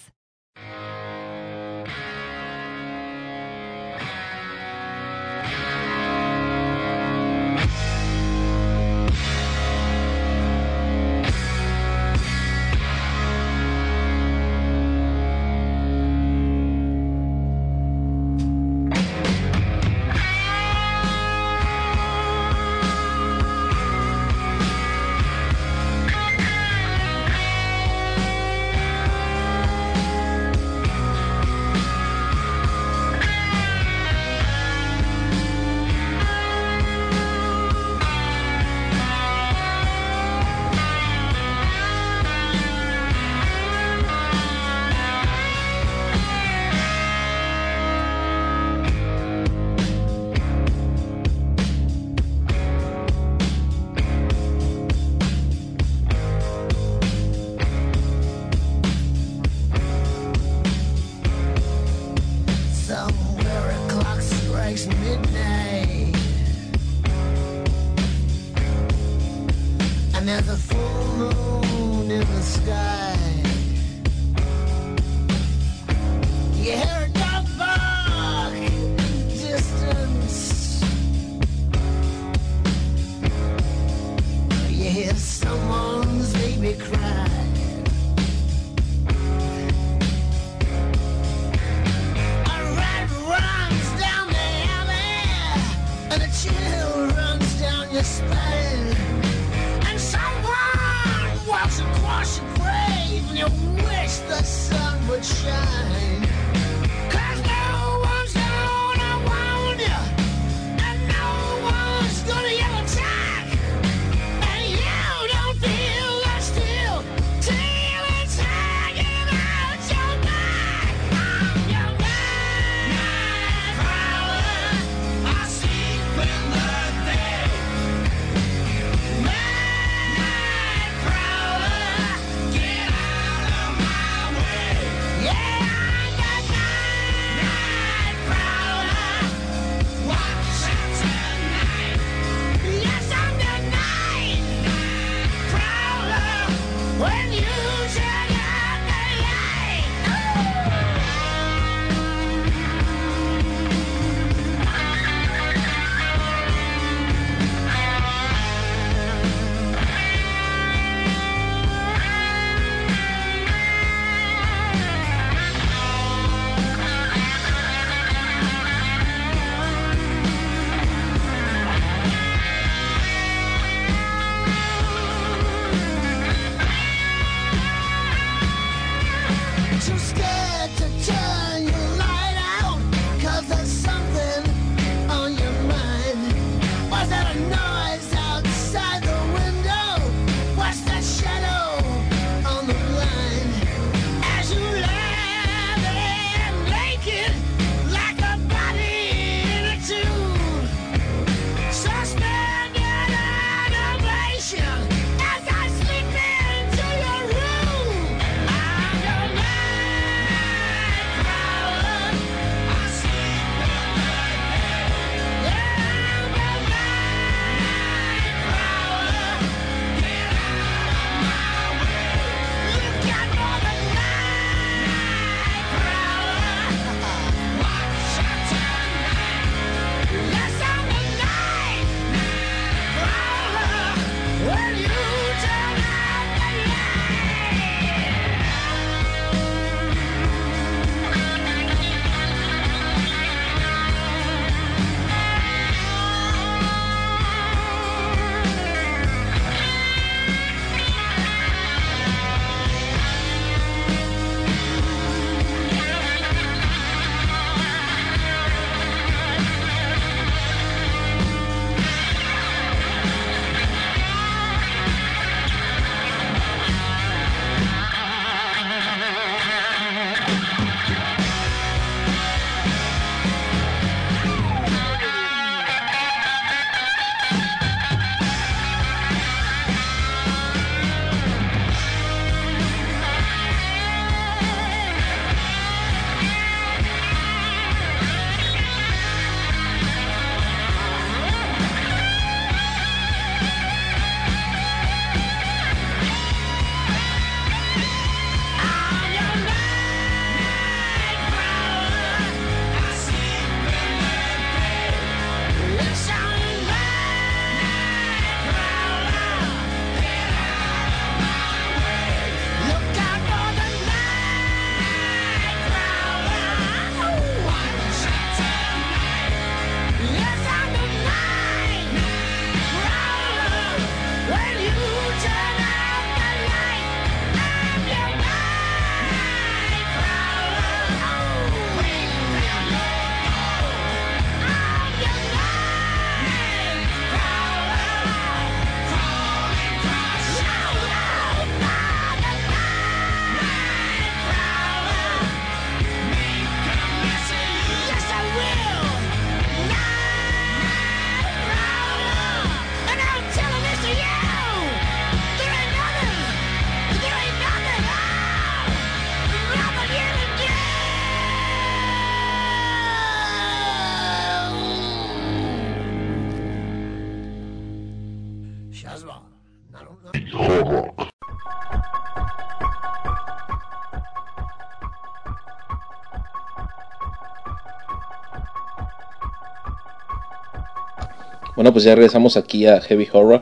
Bueno, pues ya regresamos aquí a Heavy Horror.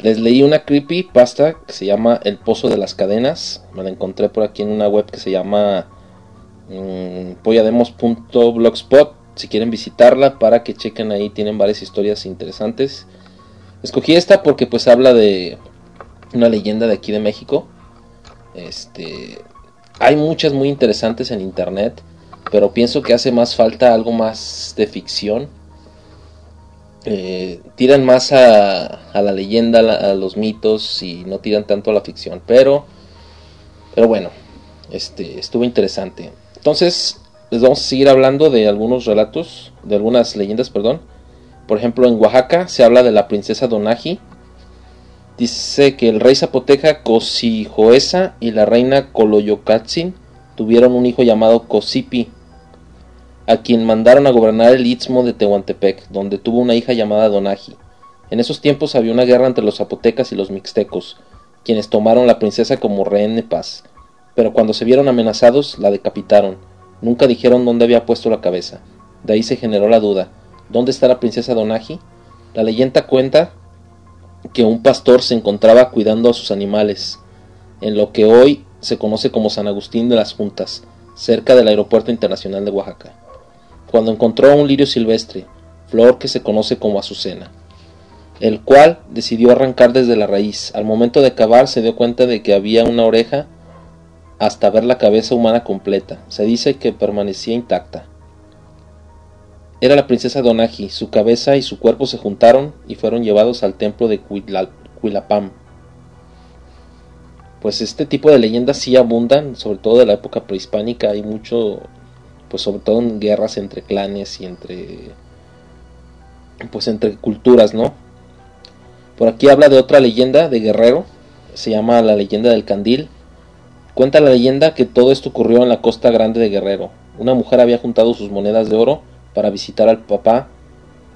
Les leí una creepypasta que se llama El Pozo de las Cadenas. Me la encontré por aquí en una web que se llama mm, pollademos.blogspot. Si quieren visitarla para que chequen ahí, tienen varias historias interesantes. Escogí esta porque pues habla de una leyenda de aquí de México. Este, hay muchas muy interesantes en internet, pero pienso que hace más falta algo más de ficción eh, tiran más a, la leyenda, a los mitos y no tiran tanto a la ficción. Pero, pero bueno, este, estuvo interesante. Entonces, les vamos a seguir hablando de algunos relatos, de algunas leyendas, perdón. Por ejemplo, en Oaxaca se habla de la princesa Donaji. Dice que el rey zapoteca Cosijoesa y la reina Coloyocatzin tuvieron un hijo llamado Cosipi, a quien mandaron a gobernar el istmo de Tehuantepec, donde tuvo una hija llamada Donaji. En esos tiempos había una guerra entre los zapotecas y los mixtecos, quienes tomaron la princesa como rehén de paz. Pero cuando se vieron amenazados, la decapitaron. Nunca dijeron dónde había puesto la cabeza. De ahí se generó la duda. ¿Dónde está la princesa Donaji? La leyenda cuenta que un pastor se encontraba cuidando a sus animales, en lo que hoy se conoce como San Agustín de las Juntas, cerca del Aeropuerto Internacional de Oaxaca cuando encontró un lirio silvestre, flor que se conoce como azucena, el cual decidió arrancar desde la raíz. Al momento de cavar se dio cuenta de que había una oreja hasta ver la cabeza humana completa. Se dice que permanecía intacta. Era la princesa Donaji, su cabeza y su cuerpo se juntaron y fueron llevados al templo de Cuila- Cuilapam. Pues este tipo de leyendas sí abundan, sobre todo de la época prehispánica, hay mucho pues sobre todo en guerras entre clanes y entre pues entre culturas, ¿no? Por aquí habla de otra leyenda de guerrero, se llama la leyenda del candil. Cuenta la leyenda que todo esto ocurrió en la costa grande de Guerrero. Una mujer había juntado sus monedas de oro para visitar al papá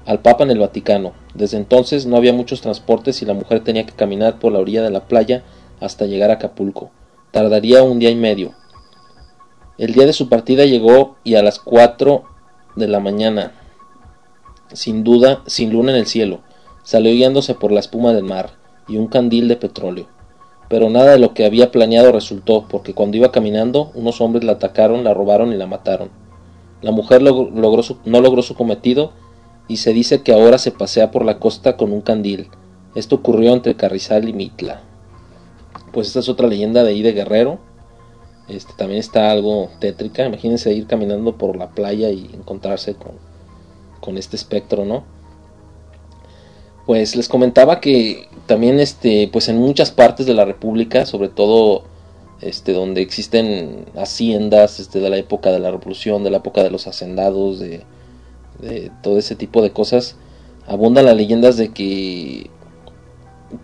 al papa en el Vaticano. Desde entonces no había muchos transportes y la mujer tenía que caminar por la orilla de la playa hasta llegar a Acapulco. Tardaría un día y medio. El día de su partida llegó y a las 4 de la mañana, sin duda, sin luna en el cielo, salió guiándose por la espuma del mar y un candil de petróleo. Pero nada de lo que había planeado resultó, porque cuando iba caminando, unos hombres la atacaron, la robaron y la mataron. La mujer no logró su cometido y se dice que ahora se pasea por la costa con un candil. Esto ocurrió entre Carrizal y Mitla. Pues esta es otra leyenda de ahí de Guerrero. Este, también está algo tétrica. Imagínense ir caminando por la playa y encontrarse con, con este espectro, ¿no? Pues les comentaba que también este, pues en muchas partes de la República, sobre todo este, donde existen haciendas este, de la época de la Revolución, de la época de los hacendados, de, de todo ese tipo de cosas, abundan las leyendas de que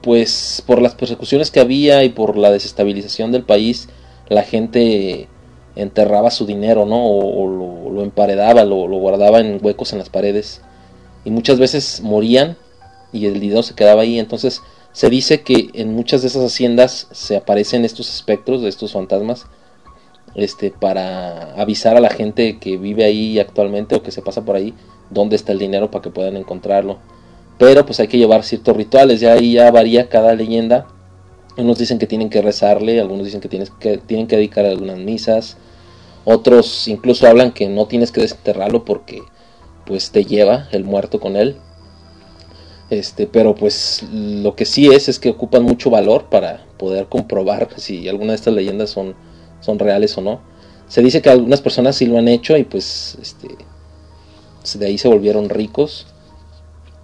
pues por las persecuciones que había y por la desestabilización del país, la gente enterraba su dinero, ¿no? O, lo, lo emparedaba, lo, lo guardaba en huecos en las paredes. Y muchas veces morían y el dinero se quedaba ahí. Entonces se dice que en muchas de esas haciendas se aparecen estos espectros, de estos fantasmas, este, para avisar a la gente que vive ahí actualmente o que se pasa por ahí dónde está el dinero para que puedan encontrarlo. Pero pues hay que llevar ciertos rituales, ya ahí ya varía cada leyenda. Unos dicen que tienen que rezarle, algunos dicen que, tienes que tienen que dedicar algunas misas, otros incluso hablan que no tienes que desenterrarlo porque pues te lleva el muerto con él. Este, pero pues lo que sí es es que ocupan mucho valor para poder comprobar <laughs> si alguna de estas leyendas son, son reales o no. Se dice que algunas personas sí lo han hecho y pues este, de ahí se volvieron ricos.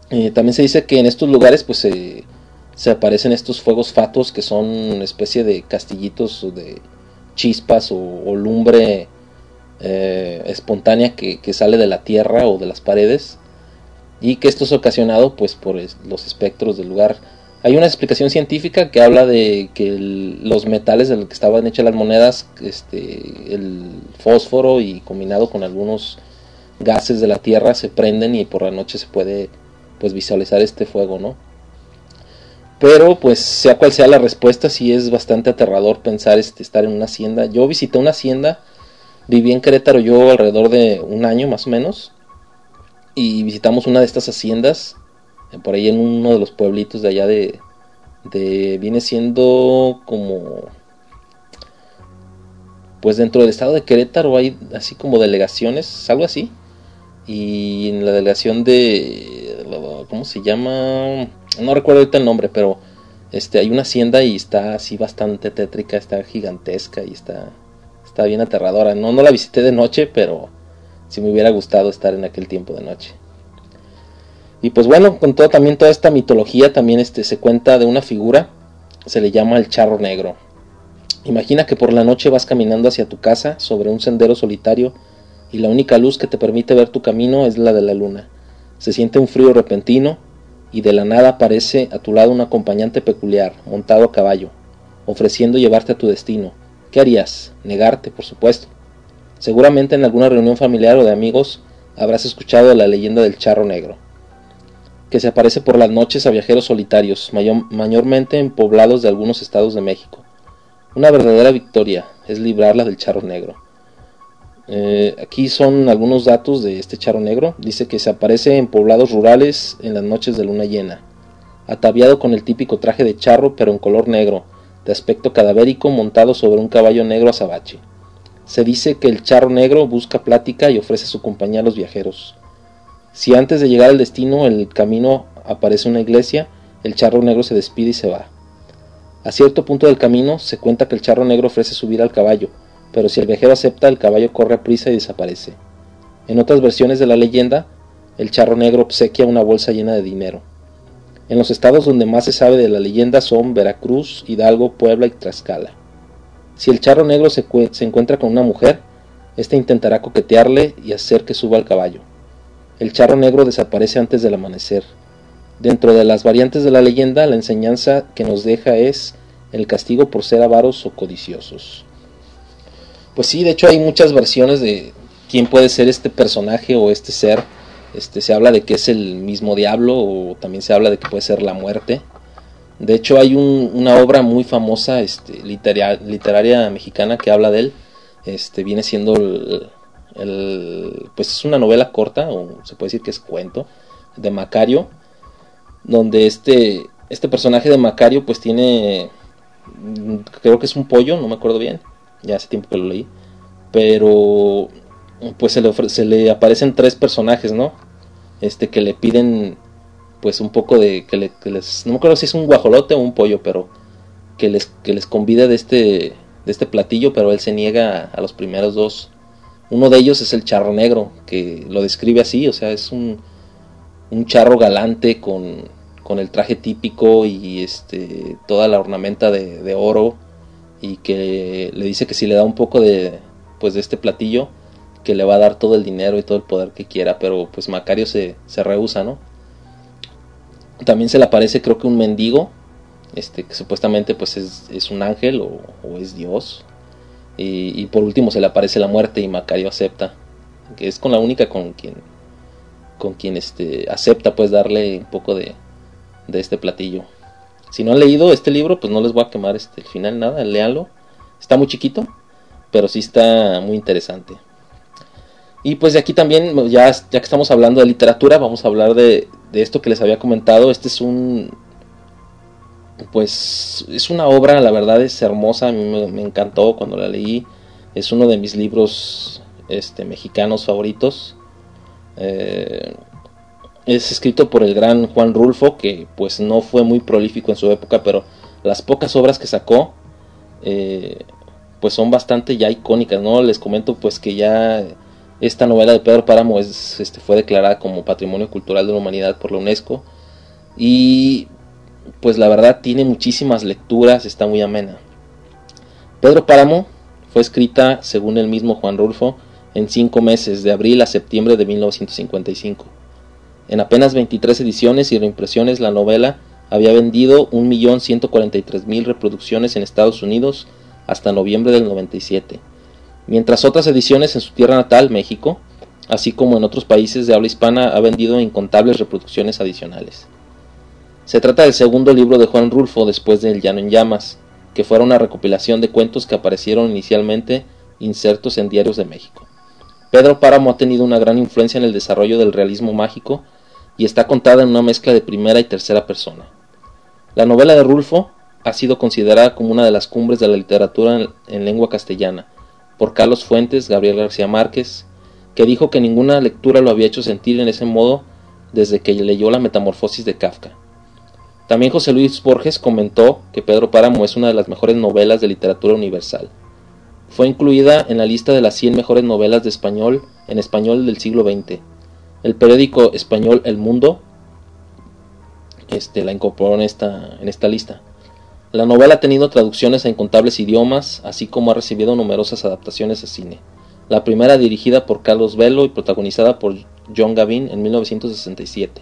Eh, también se dice que en estos lugares pues se, se aparecen estos fuegos fatos que son una especie de castillitos o de chispas o, lumbre eh, espontánea que, que, sale de la tierra o de las paredes y que esto es ocasionado pues por los espectros del lugar. Hay una explicación científica que habla de que los metales de los que estaban hechas las monedas, este, el fósforo y combinado con algunos gases de la tierra se prenden y por la noche se puede pues visualizar este fuego, ¿no? Pero pues sea cual sea la respuesta, sí es bastante aterrador pensar este, estar en una hacienda. Yo visité una hacienda, viví en Querétaro yo alrededor de un año más o menos. Y visitamos una de estas haciendas, eh, por ahí en uno de los pueblitos de allá de... de viene siendo como... Pues dentro del estado de Querétaro hay así como delegaciones, algo así. Y en la delegación de... ¿Cómo se llama? No recuerdo ahorita el nombre, pero este hay una hacienda y está así bastante tétrica, está gigantesca y está está bien aterradora. No no la visité de noche, pero sí me hubiera gustado estar en aquel tiempo de noche. Y pues bueno, con todo también toda esta mitología también este se cuenta de una figura, se le llama el charro negro. Imagina que por la noche vas caminando hacia tu casa sobre un sendero solitario y la única luz que te permite ver tu camino es la de la luna. Se siente un frío repentino y de la nada aparece a tu lado un acompañante peculiar, montado a caballo, ofreciendo llevarte a tu destino. ¿Qué harías? Negarte, por supuesto. Seguramente en alguna reunión familiar o de amigos habrás escuchado la leyenda del charro negro, que se aparece por las noches a viajeros solitarios, mayormente en poblados de algunos estados de México. Una verdadera victoria es librarla del charro negro. Eh, aquí son algunos datos de este charro negro. Dice que se aparece en poblados rurales en las noches de luna llena, ataviado con el típico traje de charro pero en color negro, de aspecto cadavérico montado sobre un caballo negro azabache. Se dice que el charro negro busca plática y ofrece su compañía a los viajeros. Si antes de llegar al destino el camino aparece una iglesia, el charro negro se despide y se va. A cierto punto del camino se cuenta que el charro negro ofrece subir al caballo, pero si el viajero acepta, el caballo corre a prisa y desaparece. En otras versiones de la leyenda, el charro negro obsequia una bolsa llena de dinero. En los estados donde más se sabe de la leyenda son Veracruz, Hidalgo, Puebla y Tlaxcala. Si el charro negro se, se encuentra con una mujer, ésta intentará coquetearle y hacer que suba al caballo. El charro negro desaparece antes del amanecer. Dentro de las variantes de la leyenda, la enseñanza que nos deja es el castigo por ser avaros o codiciosos. Pues sí, de hecho hay muchas versiones de quién puede ser este personaje o este ser. Este, se habla de que es el mismo diablo o también se habla de que puede ser la muerte. De hecho hay una obra muy famosa este, literaria, mexicana que habla de él. Este, viene siendo el, pues es una novela corta o se puede decir que es cuento de Macario donde este este personaje de Macario pues tiene creo que es un pollo no me acuerdo bien ya hace tiempo que lo leí, pero pues se le, aparecen tres personajes, ¿no? Este que le piden pues un poco de que, les no me acuerdo si es un guajolote o un pollo, pero que les que les convide de este de este platillo, pero él se niega a, los primeros dos. Uno de ellos es el charro negro, que lo describe así, o sea, es un, un charro galante con, con el traje típico y este toda la ornamenta de, de oro y que le dice que si le da un poco de pues de este platillo que le va a dar todo el dinero y todo el poder que quiera pero pues Macario se, se rehúsa no también se le aparece creo que un mendigo este que supuestamente pues es, un ángel o, es Dios. Y, por último se le aparece la muerte y Macario acepta que es con la única con quien con quien este acepta pues darle un poco de, de este platillo si no han leído este libro, pues no les voy a quemar este, el final, nada, léanlo. Está muy chiquito, pero sí está muy interesante. Y pues de aquí también, ya, ya que estamos hablando de literatura, vamos a hablar de, de esto que les había comentado. Este es un... Pues es una obra, la verdad es hermosa, a mí me, encantó cuando la leí. Es uno de mis libros este, mexicanos favoritos. Eh, es escrito por el gran Juan Rulfo, que pues no fue muy prolífico en su época, pero las pocas obras que sacó, eh, pues son bastante ya icónicas, ¿no? Les comento pues que ya esta novela de Pedro Páramo es, este, fue declarada como Patrimonio Cultural de la Humanidad por la UNESCO y pues la verdad tiene muchísimas lecturas, está muy amena. Pedro Páramo fue escrita, según el mismo Juan Rulfo, en cinco meses, de abril a septiembre de 1955. En apenas 23 ediciones y reimpresiones la novela había vendido 1.143.000 reproducciones en Estados Unidos hasta noviembre del 97, mientras otras ediciones en su tierra natal, México, así como en otros países de habla hispana, ha vendido incontables reproducciones adicionales. Se trata del segundo libro de Juan Rulfo después de El Llano en Llamas, que fuera una recopilación de cuentos que aparecieron inicialmente insertos en diarios de México. Pedro Páramo ha tenido una gran influencia en el desarrollo del realismo mágico y está contada en una mezcla de primera y tercera persona. La novela de Rulfo ha sido considerada como una de las cumbres de la literatura en, en lengua castellana por Carlos Fuentes, Gabriel García Márquez, que dijo que ninguna lectura lo había hecho sentir en ese modo desde que leyó La Metamorfosis de Kafka. También José Luis Borges comentó que Pedro Páramo es una de las mejores novelas de literatura universal. Fue incluida en la lista de las 100 mejores novelas de español en español del siglo XX. El periódico español El Mundo este, la incorporó en esta, en esta lista. La novela ha tenido traducciones a incontables idiomas, así como ha recibido numerosas adaptaciones a cine. La primera dirigida por Carlos Velo y protagonizada por John Gavin en 1967.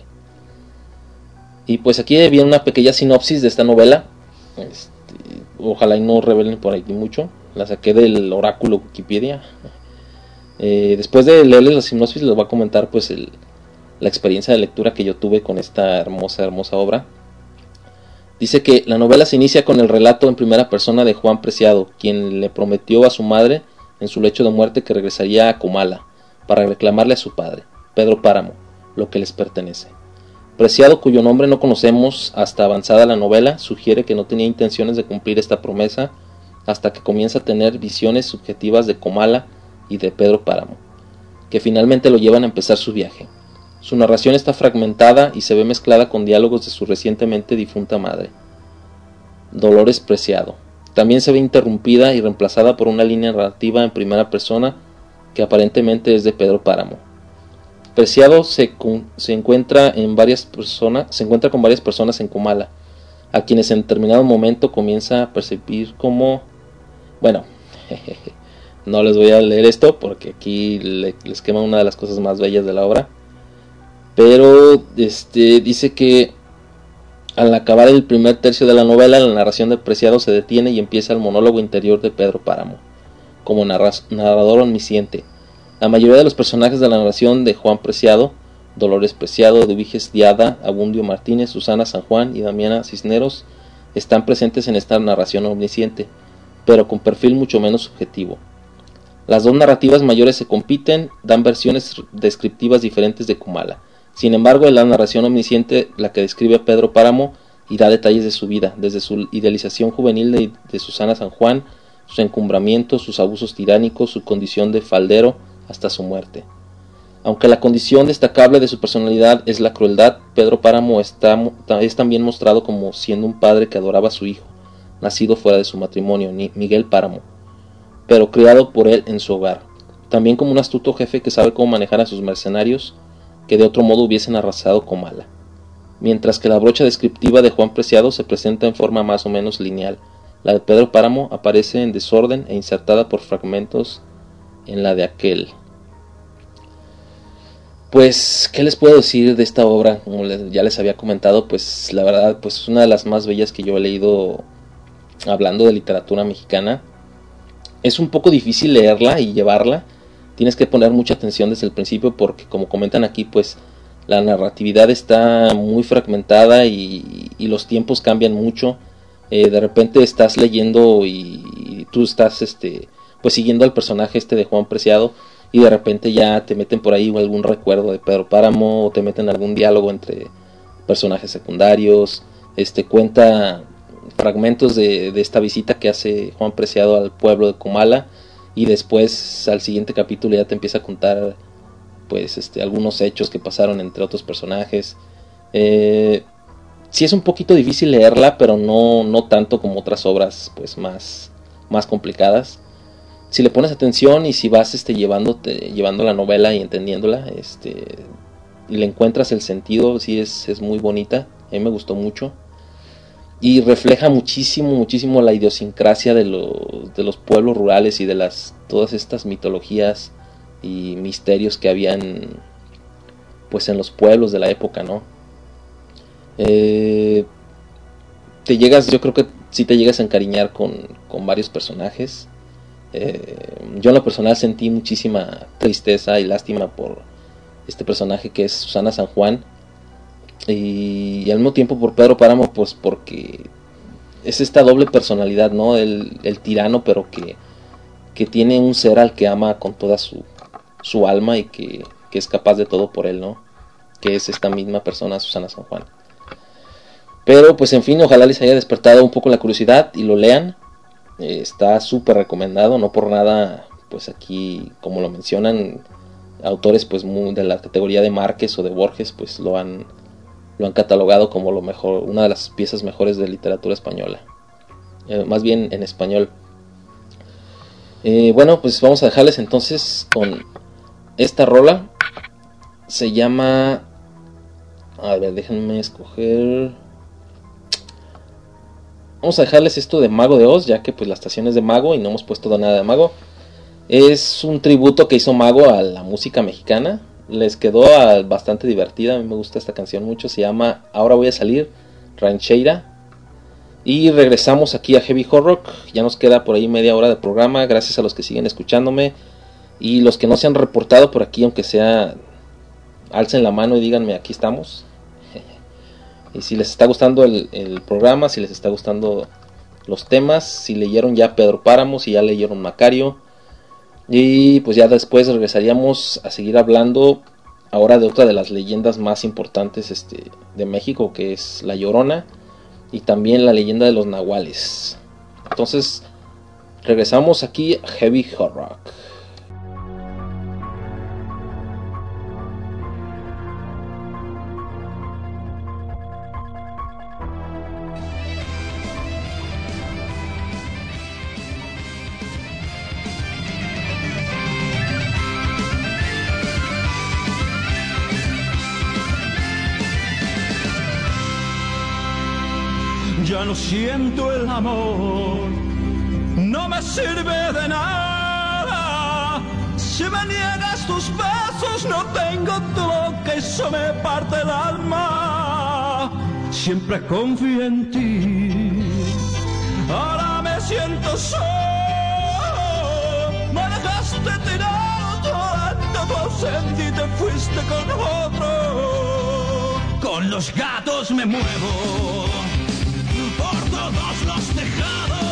Y pues aquí viene una pequeña sinopsis de esta novela. Este, ojalá y no revelen por aquí mucho. La saqué del oráculo Wikipedia. Eh, después de leerles la sinopsis les voy a comentar pues la experiencia de lectura que yo tuve con esta hermosa, hermosa obra. Dice que la novela se inicia con el relato en primera persona de Juan Preciado, quien le prometió a su madre en su lecho de muerte que regresaría a Comala para reclamarle a su padre, Pedro Páramo, lo que les pertenece. Preciado, cuyo nombre no conocemos hasta avanzada la novela, sugiere que no tenía intenciones de cumplir esta promesa hasta que comienza a tener visiones subjetivas de Comala y de Pedro Páramo, que finalmente lo llevan a empezar su viaje. Su narración está fragmentada y se ve mezclada con diálogos de su recientemente difunta madre, Dolores Preciado. También se ve interrumpida y reemplazada por una línea narrativa en primera persona que aparentemente es de Pedro Páramo. Preciado se, se, encuentra con varias personas en Comala, a quienes en determinado momento comienza a percibir como, bueno, <laughs> no les voy a leer esto porque aquí les quema una de las cosas más bellas de la obra, pero este dice que al acabar el primer tercio de la novela, la narración de Preciado se detiene y empieza el monólogo interior de Pedro Páramo, como narrador omnisciente la mayoría de los personajes de la narración de Juan Preciado, Dolores Preciado, Eduviges Diada, Abundio Martínez, Susana San Juan y Damiana Cisneros están presentes en esta narración omnisciente, pero con perfil mucho menos subjetivo. Las dos narrativas mayores se compiten, dan versiones descriptivas diferentes de Kumala. Sin embargo, en la narración omnisciente, la que describe a Pedro Páramo y da detalles de su vida, desde su idealización juvenil de, de Susana San Juan, sus encumbramientos, sus abusos tiránicos, su condición de faldero, hasta su muerte. Aunque la condición destacable de su personalidad es la crueldad, Pedro Páramo está, es también mostrado como siendo un padre que adoraba a su hijo, nacido fuera de su matrimonio, Miguel Páramo, pero criado por él en su hogar. También como un astuto jefe que sabe cómo manejar a sus mercenarios, que de otro modo hubiesen arrasado con mala. Mientras que la brocha descriptiva de Juan Preciado se presenta en forma más o menos lineal, la de Pedro Páramo aparece en desorden e insertada por fragmentos en la de aquel. Pues, ¿qué les puedo decir de esta obra? Como ya les había comentado, pues la verdad, pues es una de las más bellas que yo he leído hablando de literatura mexicana. Es un poco difícil leerla y llevarla. Tienes que poner mucha atención desde el principio porque, como comentan aquí, pues la narratividad está muy fragmentada y, los tiempos cambian mucho. Eh, de repente estás leyendo y, y tú estás, este, pues siguiendo al personaje este de Juan Preciado y de repente ya te meten por ahí algún recuerdo de Pedro Páramo o te meten algún diálogo entre personajes secundarios, este cuenta fragmentos de, de esta visita que hace Juan Preciado al pueblo de Comala y después al siguiente capítulo ya te empieza a contar pues este algunos hechos que pasaron entre otros personajes eh, sí es un poquito difícil leerla pero no no tanto como otras obras pues más más complicadas si le pones atención y si vas este, llevándote, llevando la novela y entendiéndola, este, y le encuentras el sentido, sí es, es muy bonita, a mí me gustó mucho. Y refleja muchísimo, muchísimo la idiosincrasia de, de los pueblos rurales y de las, todas estas mitologías y misterios que habían pues en los pueblos de la época, ¿no? Eh, te llegas, yo creo que sí te llegas a encariñar con, con varios personajes. Eh, yo en lo personal sentí muchísima tristeza y lástima por este personaje que es Susana San Juan, y, al mismo tiempo por Pedro Páramo, pues porque es esta doble personalidad, ¿no? El, el tirano, pero que, que tiene un ser al que ama con toda su, su alma y que, que es capaz de todo por él, ¿no? Que es esta misma persona, Susana San Juan. Pero pues en fin, ojalá les haya despertado un poco la curiosidad y lo lean. Eh, está súper recomendado, no por nada, pues aquí, como lo mencionan, autores pues de la categoría de Márquez o de Borges, pues lo han, lo han catalogado como lo mejor, una de las piezas mejores de literatura española. Eh, más bien en español. Eh, bueno, pues vamos a dejarles entonces con esta rola. Se llama... A ver, déjenme escoger... Vamos a dejarles esto de Mago de Oz, ya que pues la estación es de Mago y no hemos puesto nada de Mago. Es un tributo que hizo Mago a la música mexicana. Les quedó ah, bastante divertida, a mí me gusta esta canción mucho. Se llama Ahora voy a salir, Rancheira. Y regresamos aquí a Heavy Horror. Ya nos queda por ahí media hora de programa. Gracias a los que siguen escuchándome. Y los que no se han reportado por aquí, aunque sea, alcen la mano y díganme, aquí estamos. <laughs> Y si les está gustando el, el, programa, si les está gustando los temas, si leyeron ya Pedro Páramo, si ya leyeron Macario. Y pues ya después regresaríamos a seguir hablando ahora de otra de las leyendas más importantes este, de México, que es La Llorona. Y también la leyenda de los nahuales. Entonces, regresamos aquí a Heavy Horror. Ya el amor, no me sirve de nada. Si me niegas tus besos, no tengo todo que eso me parte el alma. Siempre confío en ti, ahora me siento solo. Me dejaste tirado toda tu ausencia y te fuiste con otro. Con los gatos me muevo todos los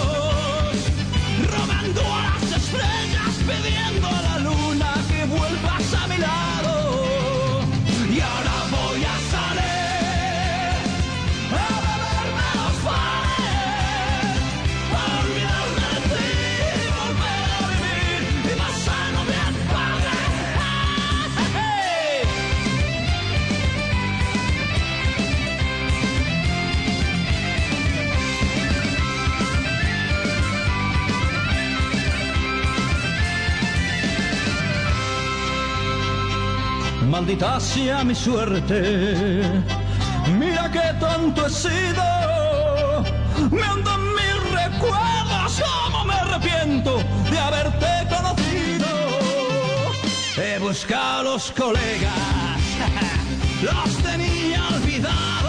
Maldita sea mi suerte, mira qué tonto he sido. Me en mis recuerdos, como me arrepiento de haberte conocido. He buscado a los colegas, <laughs> los tenía olvidados.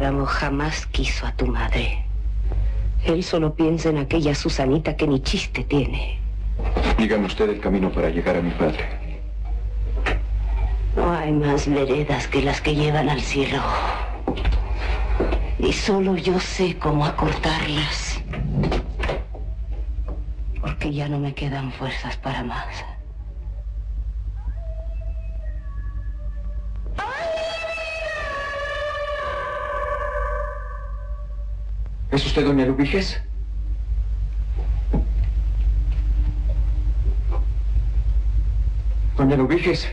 Páramo jamás quiso a tu madre. Él solo piensa en aquella Susanita que ni chiste tiene. Dígame usted el camino para llegar a mi padre. No hay más veredas que las que llevan al cielo. Y solo yo sé cómo acortarlas. Porque ya no me quedan fuerzas para más. ¿Es usted doña Lubiges? Doña Lubiges.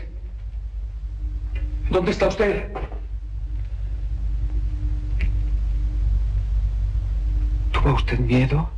¿Dónde está usted? ¿Tuvo usted miedo?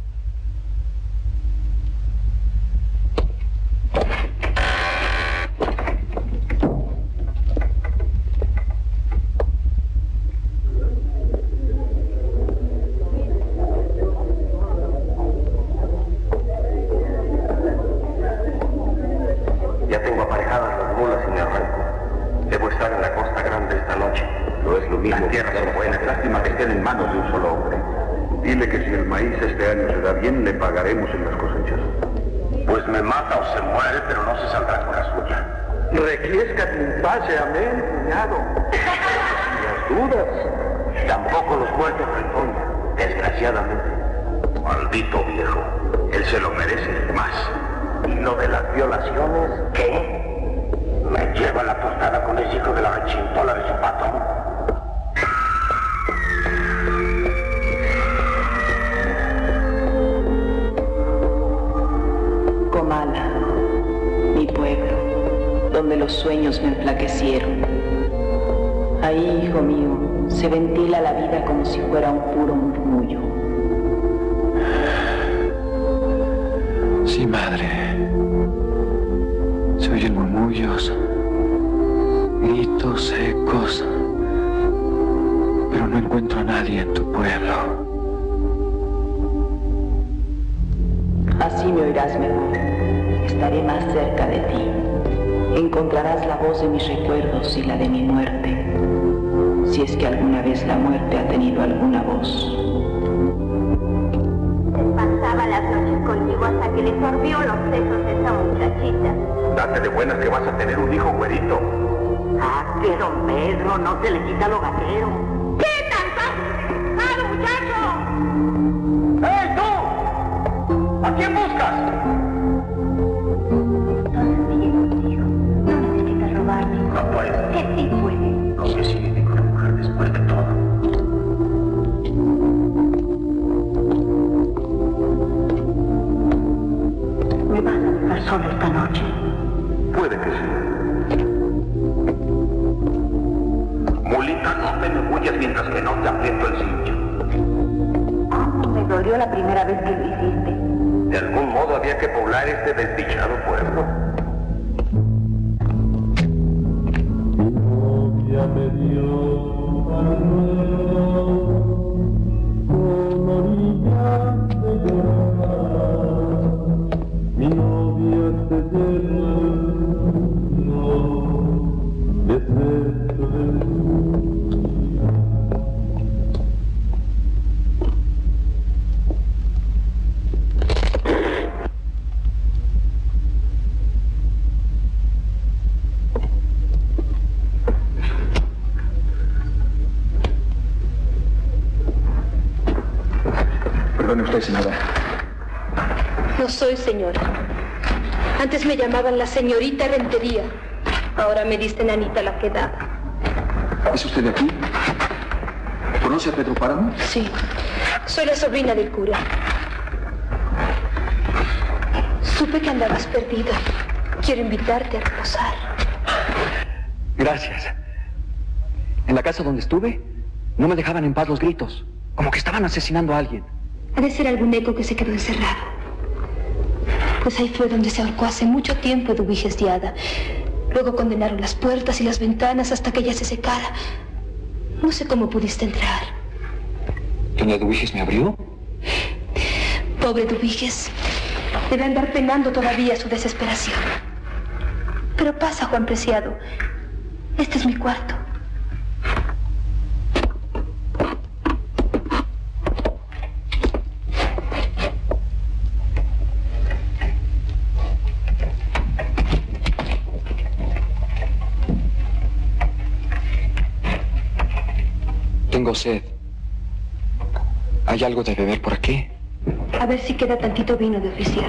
Señorita Rentería. Ahora me dicen Anita la quedada. ¿Es usted de aquí? ¿Conoce a Pedro Páramo? Sí. Soy la sobrina del cura. Supe que andabas perdida. Quiero invitarte a reposar. Gracias. En la casa donde estuve, no me dejaban en paz los gritos. Como que estaban asesinando a alguien. Ha de ser algún eco que se quedó encerrado. Pues ahí fue donde se ahorcó hace mucho tiempo Eduviges Diada. Luego condenaron las puertas y las ventanas hasta que ella se secara. No sé cómo pudiste entrar. ¿Doña Eduviges me abrió? Pobre Eduviges. Debe andar penando todavía su desesperación. Pero pasa, Juan Preciado. Este es mi cuarto. Tengo sed. ¿Hay algo de beber por aquí? A ver si queda tantito vino de oficiar.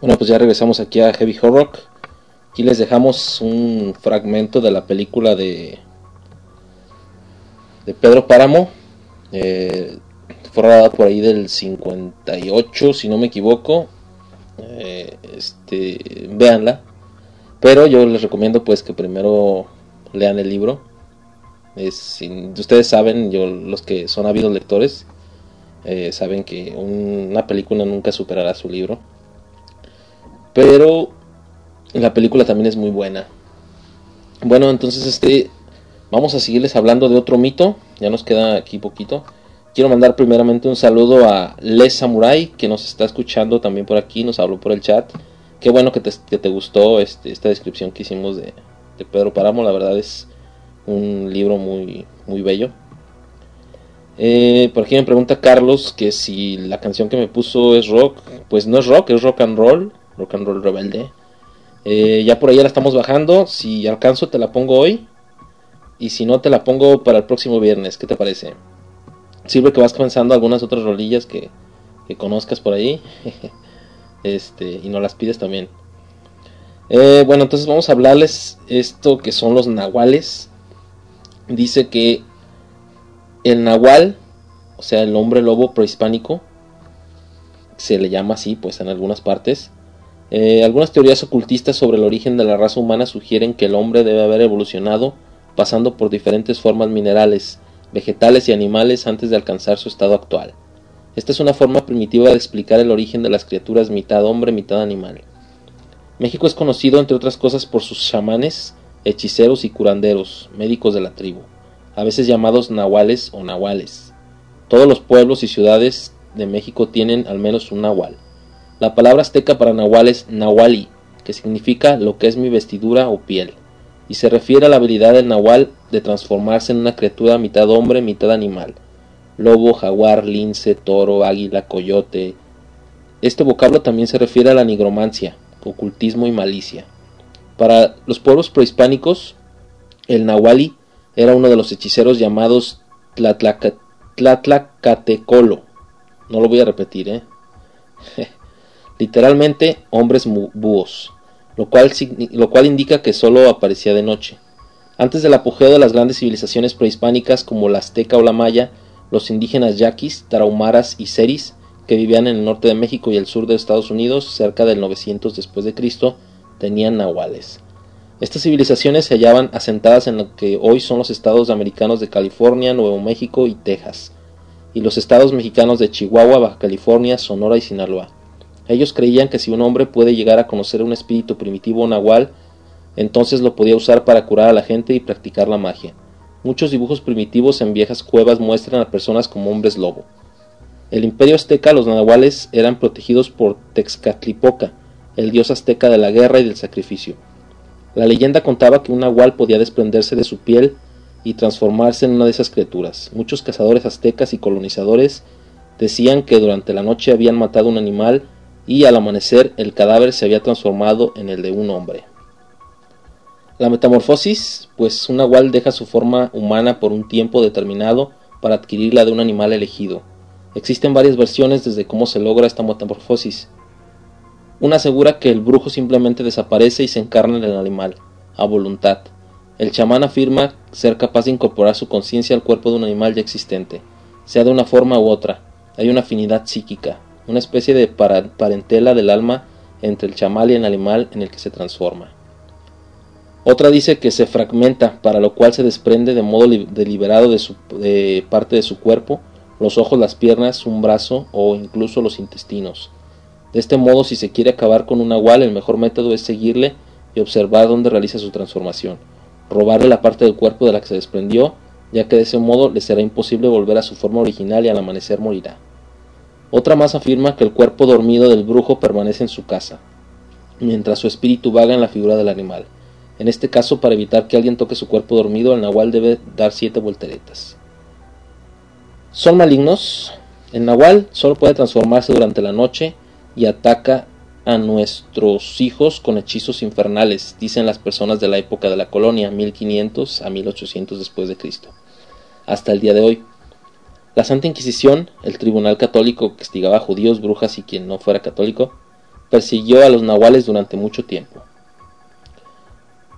Bueno, pues ya regresamos aquí a Heavy Horror. Aquí les dejamos un fragmento de la película de, de Pedro Páramo. Eh, fue rodada por ahí del 58, si no me equivoco. Eh, este, véanla. Pero yo les recomiendo pues que primero lean el libro. Ustedes saben, yo los que son ávidos lectores, eh, saben que un- una película nunca superará su libro. Pero la película también es muy buena. Bueno, entonces este vamos a seguirles hablando de otro mito. Ya nos queda aquí poquito. Quiero mandar primeramente un saludo a Les Samurai que nos está escuchando también por aquí, nos habló por el chat. Qué bueno que te, que te gustó este, esta descripción que hicimos de, de Pedro Páramo. La verdad es un libro muy, muy bello. Eh, por aquí me pregunta Carlos que si la canción que me puso es rock. Pues no es rock, es rock and roll. Rock and roll rebelde. Eh, ya por ahí la estamos bajando. Si alcanzo te la pongo hoy. Y si no te la pongo para el próximo viernes. ¿Qué te parece? Sirve que vas pensando algunas otras rolillas que, que conozcas por ahí. <laughs> este, y no las pides también. Eh, bueno, entonces vamos a hablarles esto que son los nahuales. Dice que el nahual, o sea, el hombre lobo prehispánico, se le llama así, pues en algunas partes. Eh, algunas teorías ocultistas sobre el origen de la raza humana sugieren que el hombre debe haber evolucionado pasando por diferentes formas minerales, vegetales y animales antes de alcanzar su estado actual. Esta es una forma primitiva de explicar el origen de las criaturas mitad hombre, mitad animal. México es conocido, entre otras cosas, por sus chamanes, hechiceros y curanderos, médicos de la tribu, a veces llamados nahuales o nahuales. Todos los pueblos y ciudades de México tienen al menos un nahual. La palabra azteca para nahual es nahuali, que significa lo que es mi vestidura o piel, y se refiere a la habilidad del nahual de transformarse en una criatura mitad hombre, mitad animal, lobo, jaguar, lince, toro, águila, coyote. Este vocablo también se refiere a la nigromancia, ocultismo y malicia. Para los pueblos prehispánicos, el nahuali era uno de los hechiceros llamados Tlatlaca- Tlatlacatecolo. No lo voy a repetir, ¿eh? <laughs> Literalmente, hombres búhos, lo cual, lo cual indica que solo aparecía de noche. Antes del apogeo de las grandes civilizaciones prehispánicas como la azteca o la maya, los indígenas yaquis, tarahumaras y seris, que vivían en el norte de México y el sur de Estados Unidos cerca del 900 después de Cristo, tenían nahuales. Estas civilizaciones se hallaban asentadas en lo que hoy son los estados americanos de California, Nuevo México y Texas, y los estados mexicanos de Chihuahua, Baja California, Sonora y Sinaloa. Ellos creían que si un hombre puede llegar a conocer un espíritu primitivo nahual, entonces lo podía usar para curar a la gente y practicar la magia. Muchos dibujos primitivos en viejas cuevas muestran a personas como hombres lobo. El imperio azteca, los nahuales eran protegidos por Texcatlipoca, el dios azteca de la guerra y del sacrificio. La leyenda contaba que un nahual podía desprenderse de su piel y transformarse en una de esas criaturas. Muchos cazadores aztecas y colonizadores decían que durante la noche habían matado un animal y al amanecer el cadáver se había transformado en el de un hombre. La metamorfosis, pues un nahual deja su forma humana por un tiempo determinado para adquirir la de un animal elegido. Existen varias versiones desde cómo se logra esta metamorfosis. Una asegura que el brujo simplemente desaparece y se encarna en el animal, a voluntad. El chamán afirma ser capaz de incorporar su conciencia al cuerpo de un animal ya existente, sea de una forma u otra. Hay una afinidad psíquica, una especie de parentela del alma entre el chamal y el animal en el que se transforma. Otra dice que se fragmenta, para lo cual se desprende de modo li- deliberado de, su, parte de su cuerpo, los ojos, las piernas, un brazo o incluso los intestinos. De este modo, si se quiere acabar con un nahual, el mejor método es seguirle y observar dónde realiza su transformación, robarle la parte del cuerpo de la que se desprendió, ya que de ese modo le será imposible volver a su forma original y al amanecer morirá. Otra más afirma que el cuerpo dormido del brujo permanece en su casa, mientras su espíritu vaga en la figura del animal. En este caso, para evitar que alguien toque su cuerpo dormido, el nahual debe dar siete volteretas. Son malignos. El nahual solo puede transformarse durante la noche y ataca a nuestros hijos con hechizos infernales, dicen las personas de la época de la colonia, 1500 a 1800 después de hasta el día de hoy. La Santa Inquisición, el tribunal católico que castigaba a judíos, brujas y quien no fuera católico, persiguió a los nahuales durante mucho tiempo.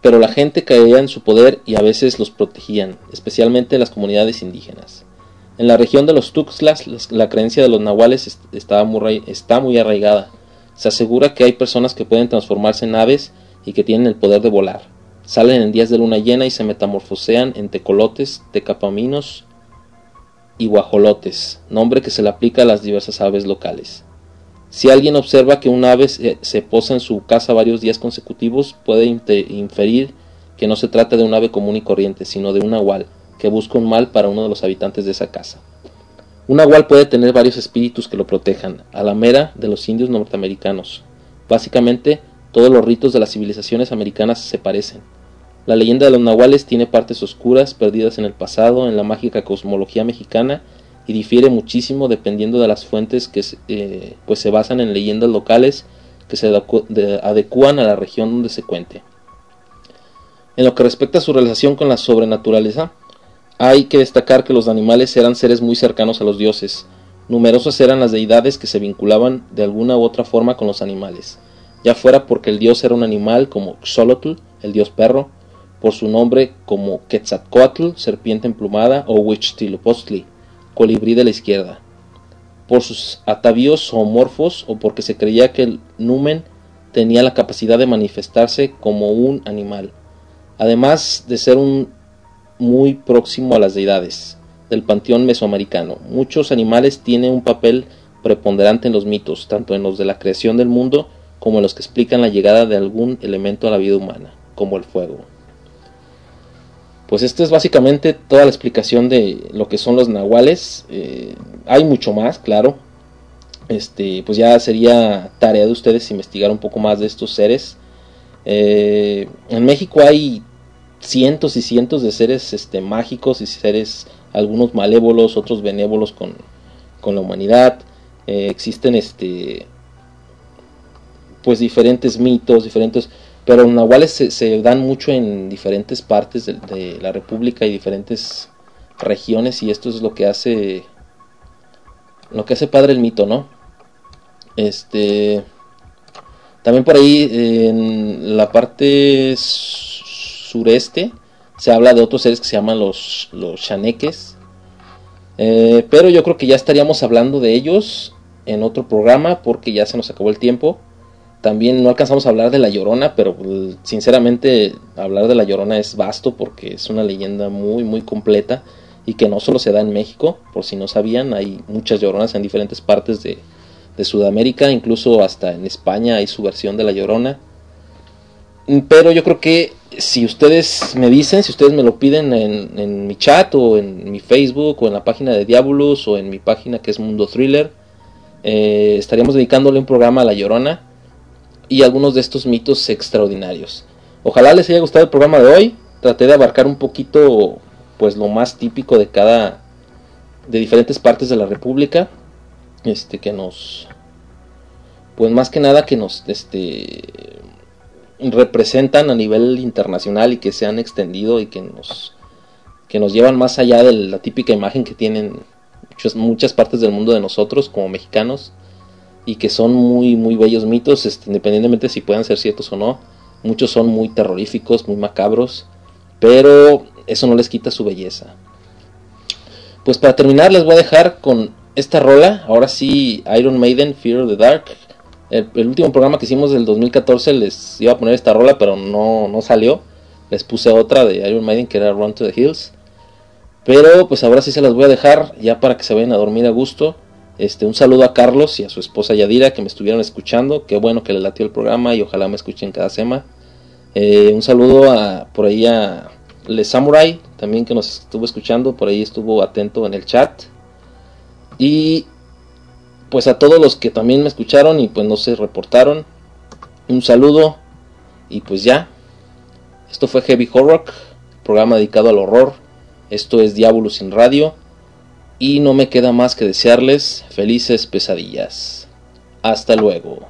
Pero la gente caía en su poder y a veces los protegían, especialmente las comunidades indígenas. En la región de los Tuxtlas, la creencia de los nahuales muy, está muy arraigada. Se asegura que hay personas que pueden transformarse en aves y que tienen el poder de volar. Salen en días de luna llena y se metamorfosean en tecolotes, tecapaminos y guajolotes, nombre que se le aplica a las diversas aves locales. Si alguien observa que un ave se posa en su casa varios días consecutivos, puede inferir que no se trata de un ave común y corriente, sino de un nahual, que busca un mal para uno de los habitantes de esa casa. Un nahual puede tener varios espíritus que lo protejan, a la mera de los indios norteamericanos. Básicamente, todos los ritos de las civilizaciones americanas se parecen. La leyenda de los nahuales tiene partes oscuras, perdidas en el pasado, en la mágica cosmología mexicana, y difiere muchísimo dependiendo de las fuentes que eh, pues se basan en leyendas locales que se adecúan a la región donde se cuente. En lo que respecta a su relación con la sobrenaturaleza, hay que destacar que los animales eran seres muy cercanos a los dioses. Numerosas eran las deidades que se vinculaban de alguna u otra forma con los animales, ya fuera porque el dios era un animal como Xolotl, el dios perro, por su nombre como Quetzalcoatl, serpiente emplumada, o Huichtilopostli, colibrí de la izquierda, por sus atavíos zoomorfos o porque se creía que el numen tenía la capacidad de manifestarse como un animal, además de ser un muy próximo a las deidades del panteón mesoamericano. Muchos animales tienen un papel preponderante en los mitos, tanto en los de la creación del mundo como en los que explican la llegada de algún elemento a la vida humana, como el fuego. Pues esto es básicamente toda la explicación de lo que son los nahuales. Eh, hay mucho más, claro. Este, pues ya sería tarea de ustedes investigar un poco más de estos seres. Eh, en México hay cientos y cientos de seres este, mágicos y seres, algunos malévolos, otros benévolos con, la humanidad. Eh, existen este pues diferentes mitos, diferentes, pero nahuales se, dan mucho en diferentes partes de, la República y diferentes regiones y esto es lo que hace lo que hace padre el mito, ¿no? Este también por ahí en la parte sureste se habla de otros seres que se llaman los, los chaneques. Eh, pero yo creo que ya estaríamos hablando de ellos en otro programa porque ya se nos acabó el tiempo. También no alcanzamos a hablar de la Llorona, pero pues, sinceramente hablar de la Llorona es vasto porque es una leyenda muy muy completa y que no solo se da en México, por si no sabían, hay muchas Lloronas en diferentes partes de, de Sudamérica, incluso hasta en España hay su versión de la Llorona. Pero yo creo que si ustedes me dicen, si ustedes me lo piden en, mi chat o en mi Facebook o en la página de Diabolus o en mi página que es Mundo Thriller, eh, estaríamos dedicándole un programa a La Llorona y algunos de estos mitos extraordinarios. Ojalá les haya gustado el programa de hoy. Traté de abarcar un poquito pues lo más típico de cada de diferentes partes de la República, este que nos pues más que nada que nos este representan a nivel internacional y que se han extendido y que nos, que nos llevan más allá de la típica imagen que tienen muchas, muchas partes del mundo de nosotros como mexicanos y que son muy, muy bellos mitos, este, independientemente si puedan ser ciertos o no. Muchos son muy terroríficos, muy macabros, pero eso no les quita su belleza. Pues para terminar les voy a dejar con esta rola, ahora sí Iron Maiden, Fear of the Dark, el, último programa que hicimos del 2014 les iba a poner esta rola, pero no, no salió. Les puse otra de Iron Maiden que era Run to the Hills. Pero pues ahora sí se las voy a dejar ya para que se vayan a dormir a gusto. Este, un saludo a Carlos y a su esposa Yadira que me estuvieron escuchando. Qué bueno que le latió el programa y ojalá me escuchen cada semana. Eh, un saludo a, por ahí a Le Samurai, también que nos estuvo escuchando, por ahí estuvo atento en el chat. Y pues a todos los que también me escucharon y pues no se reportaron, un saludo y pues ya. Esto fue Heavy Horror, programa dedicado al horror. Esto es Diablo sin Radio y no me queda más que desearles felices pesadillas. Hasta luego.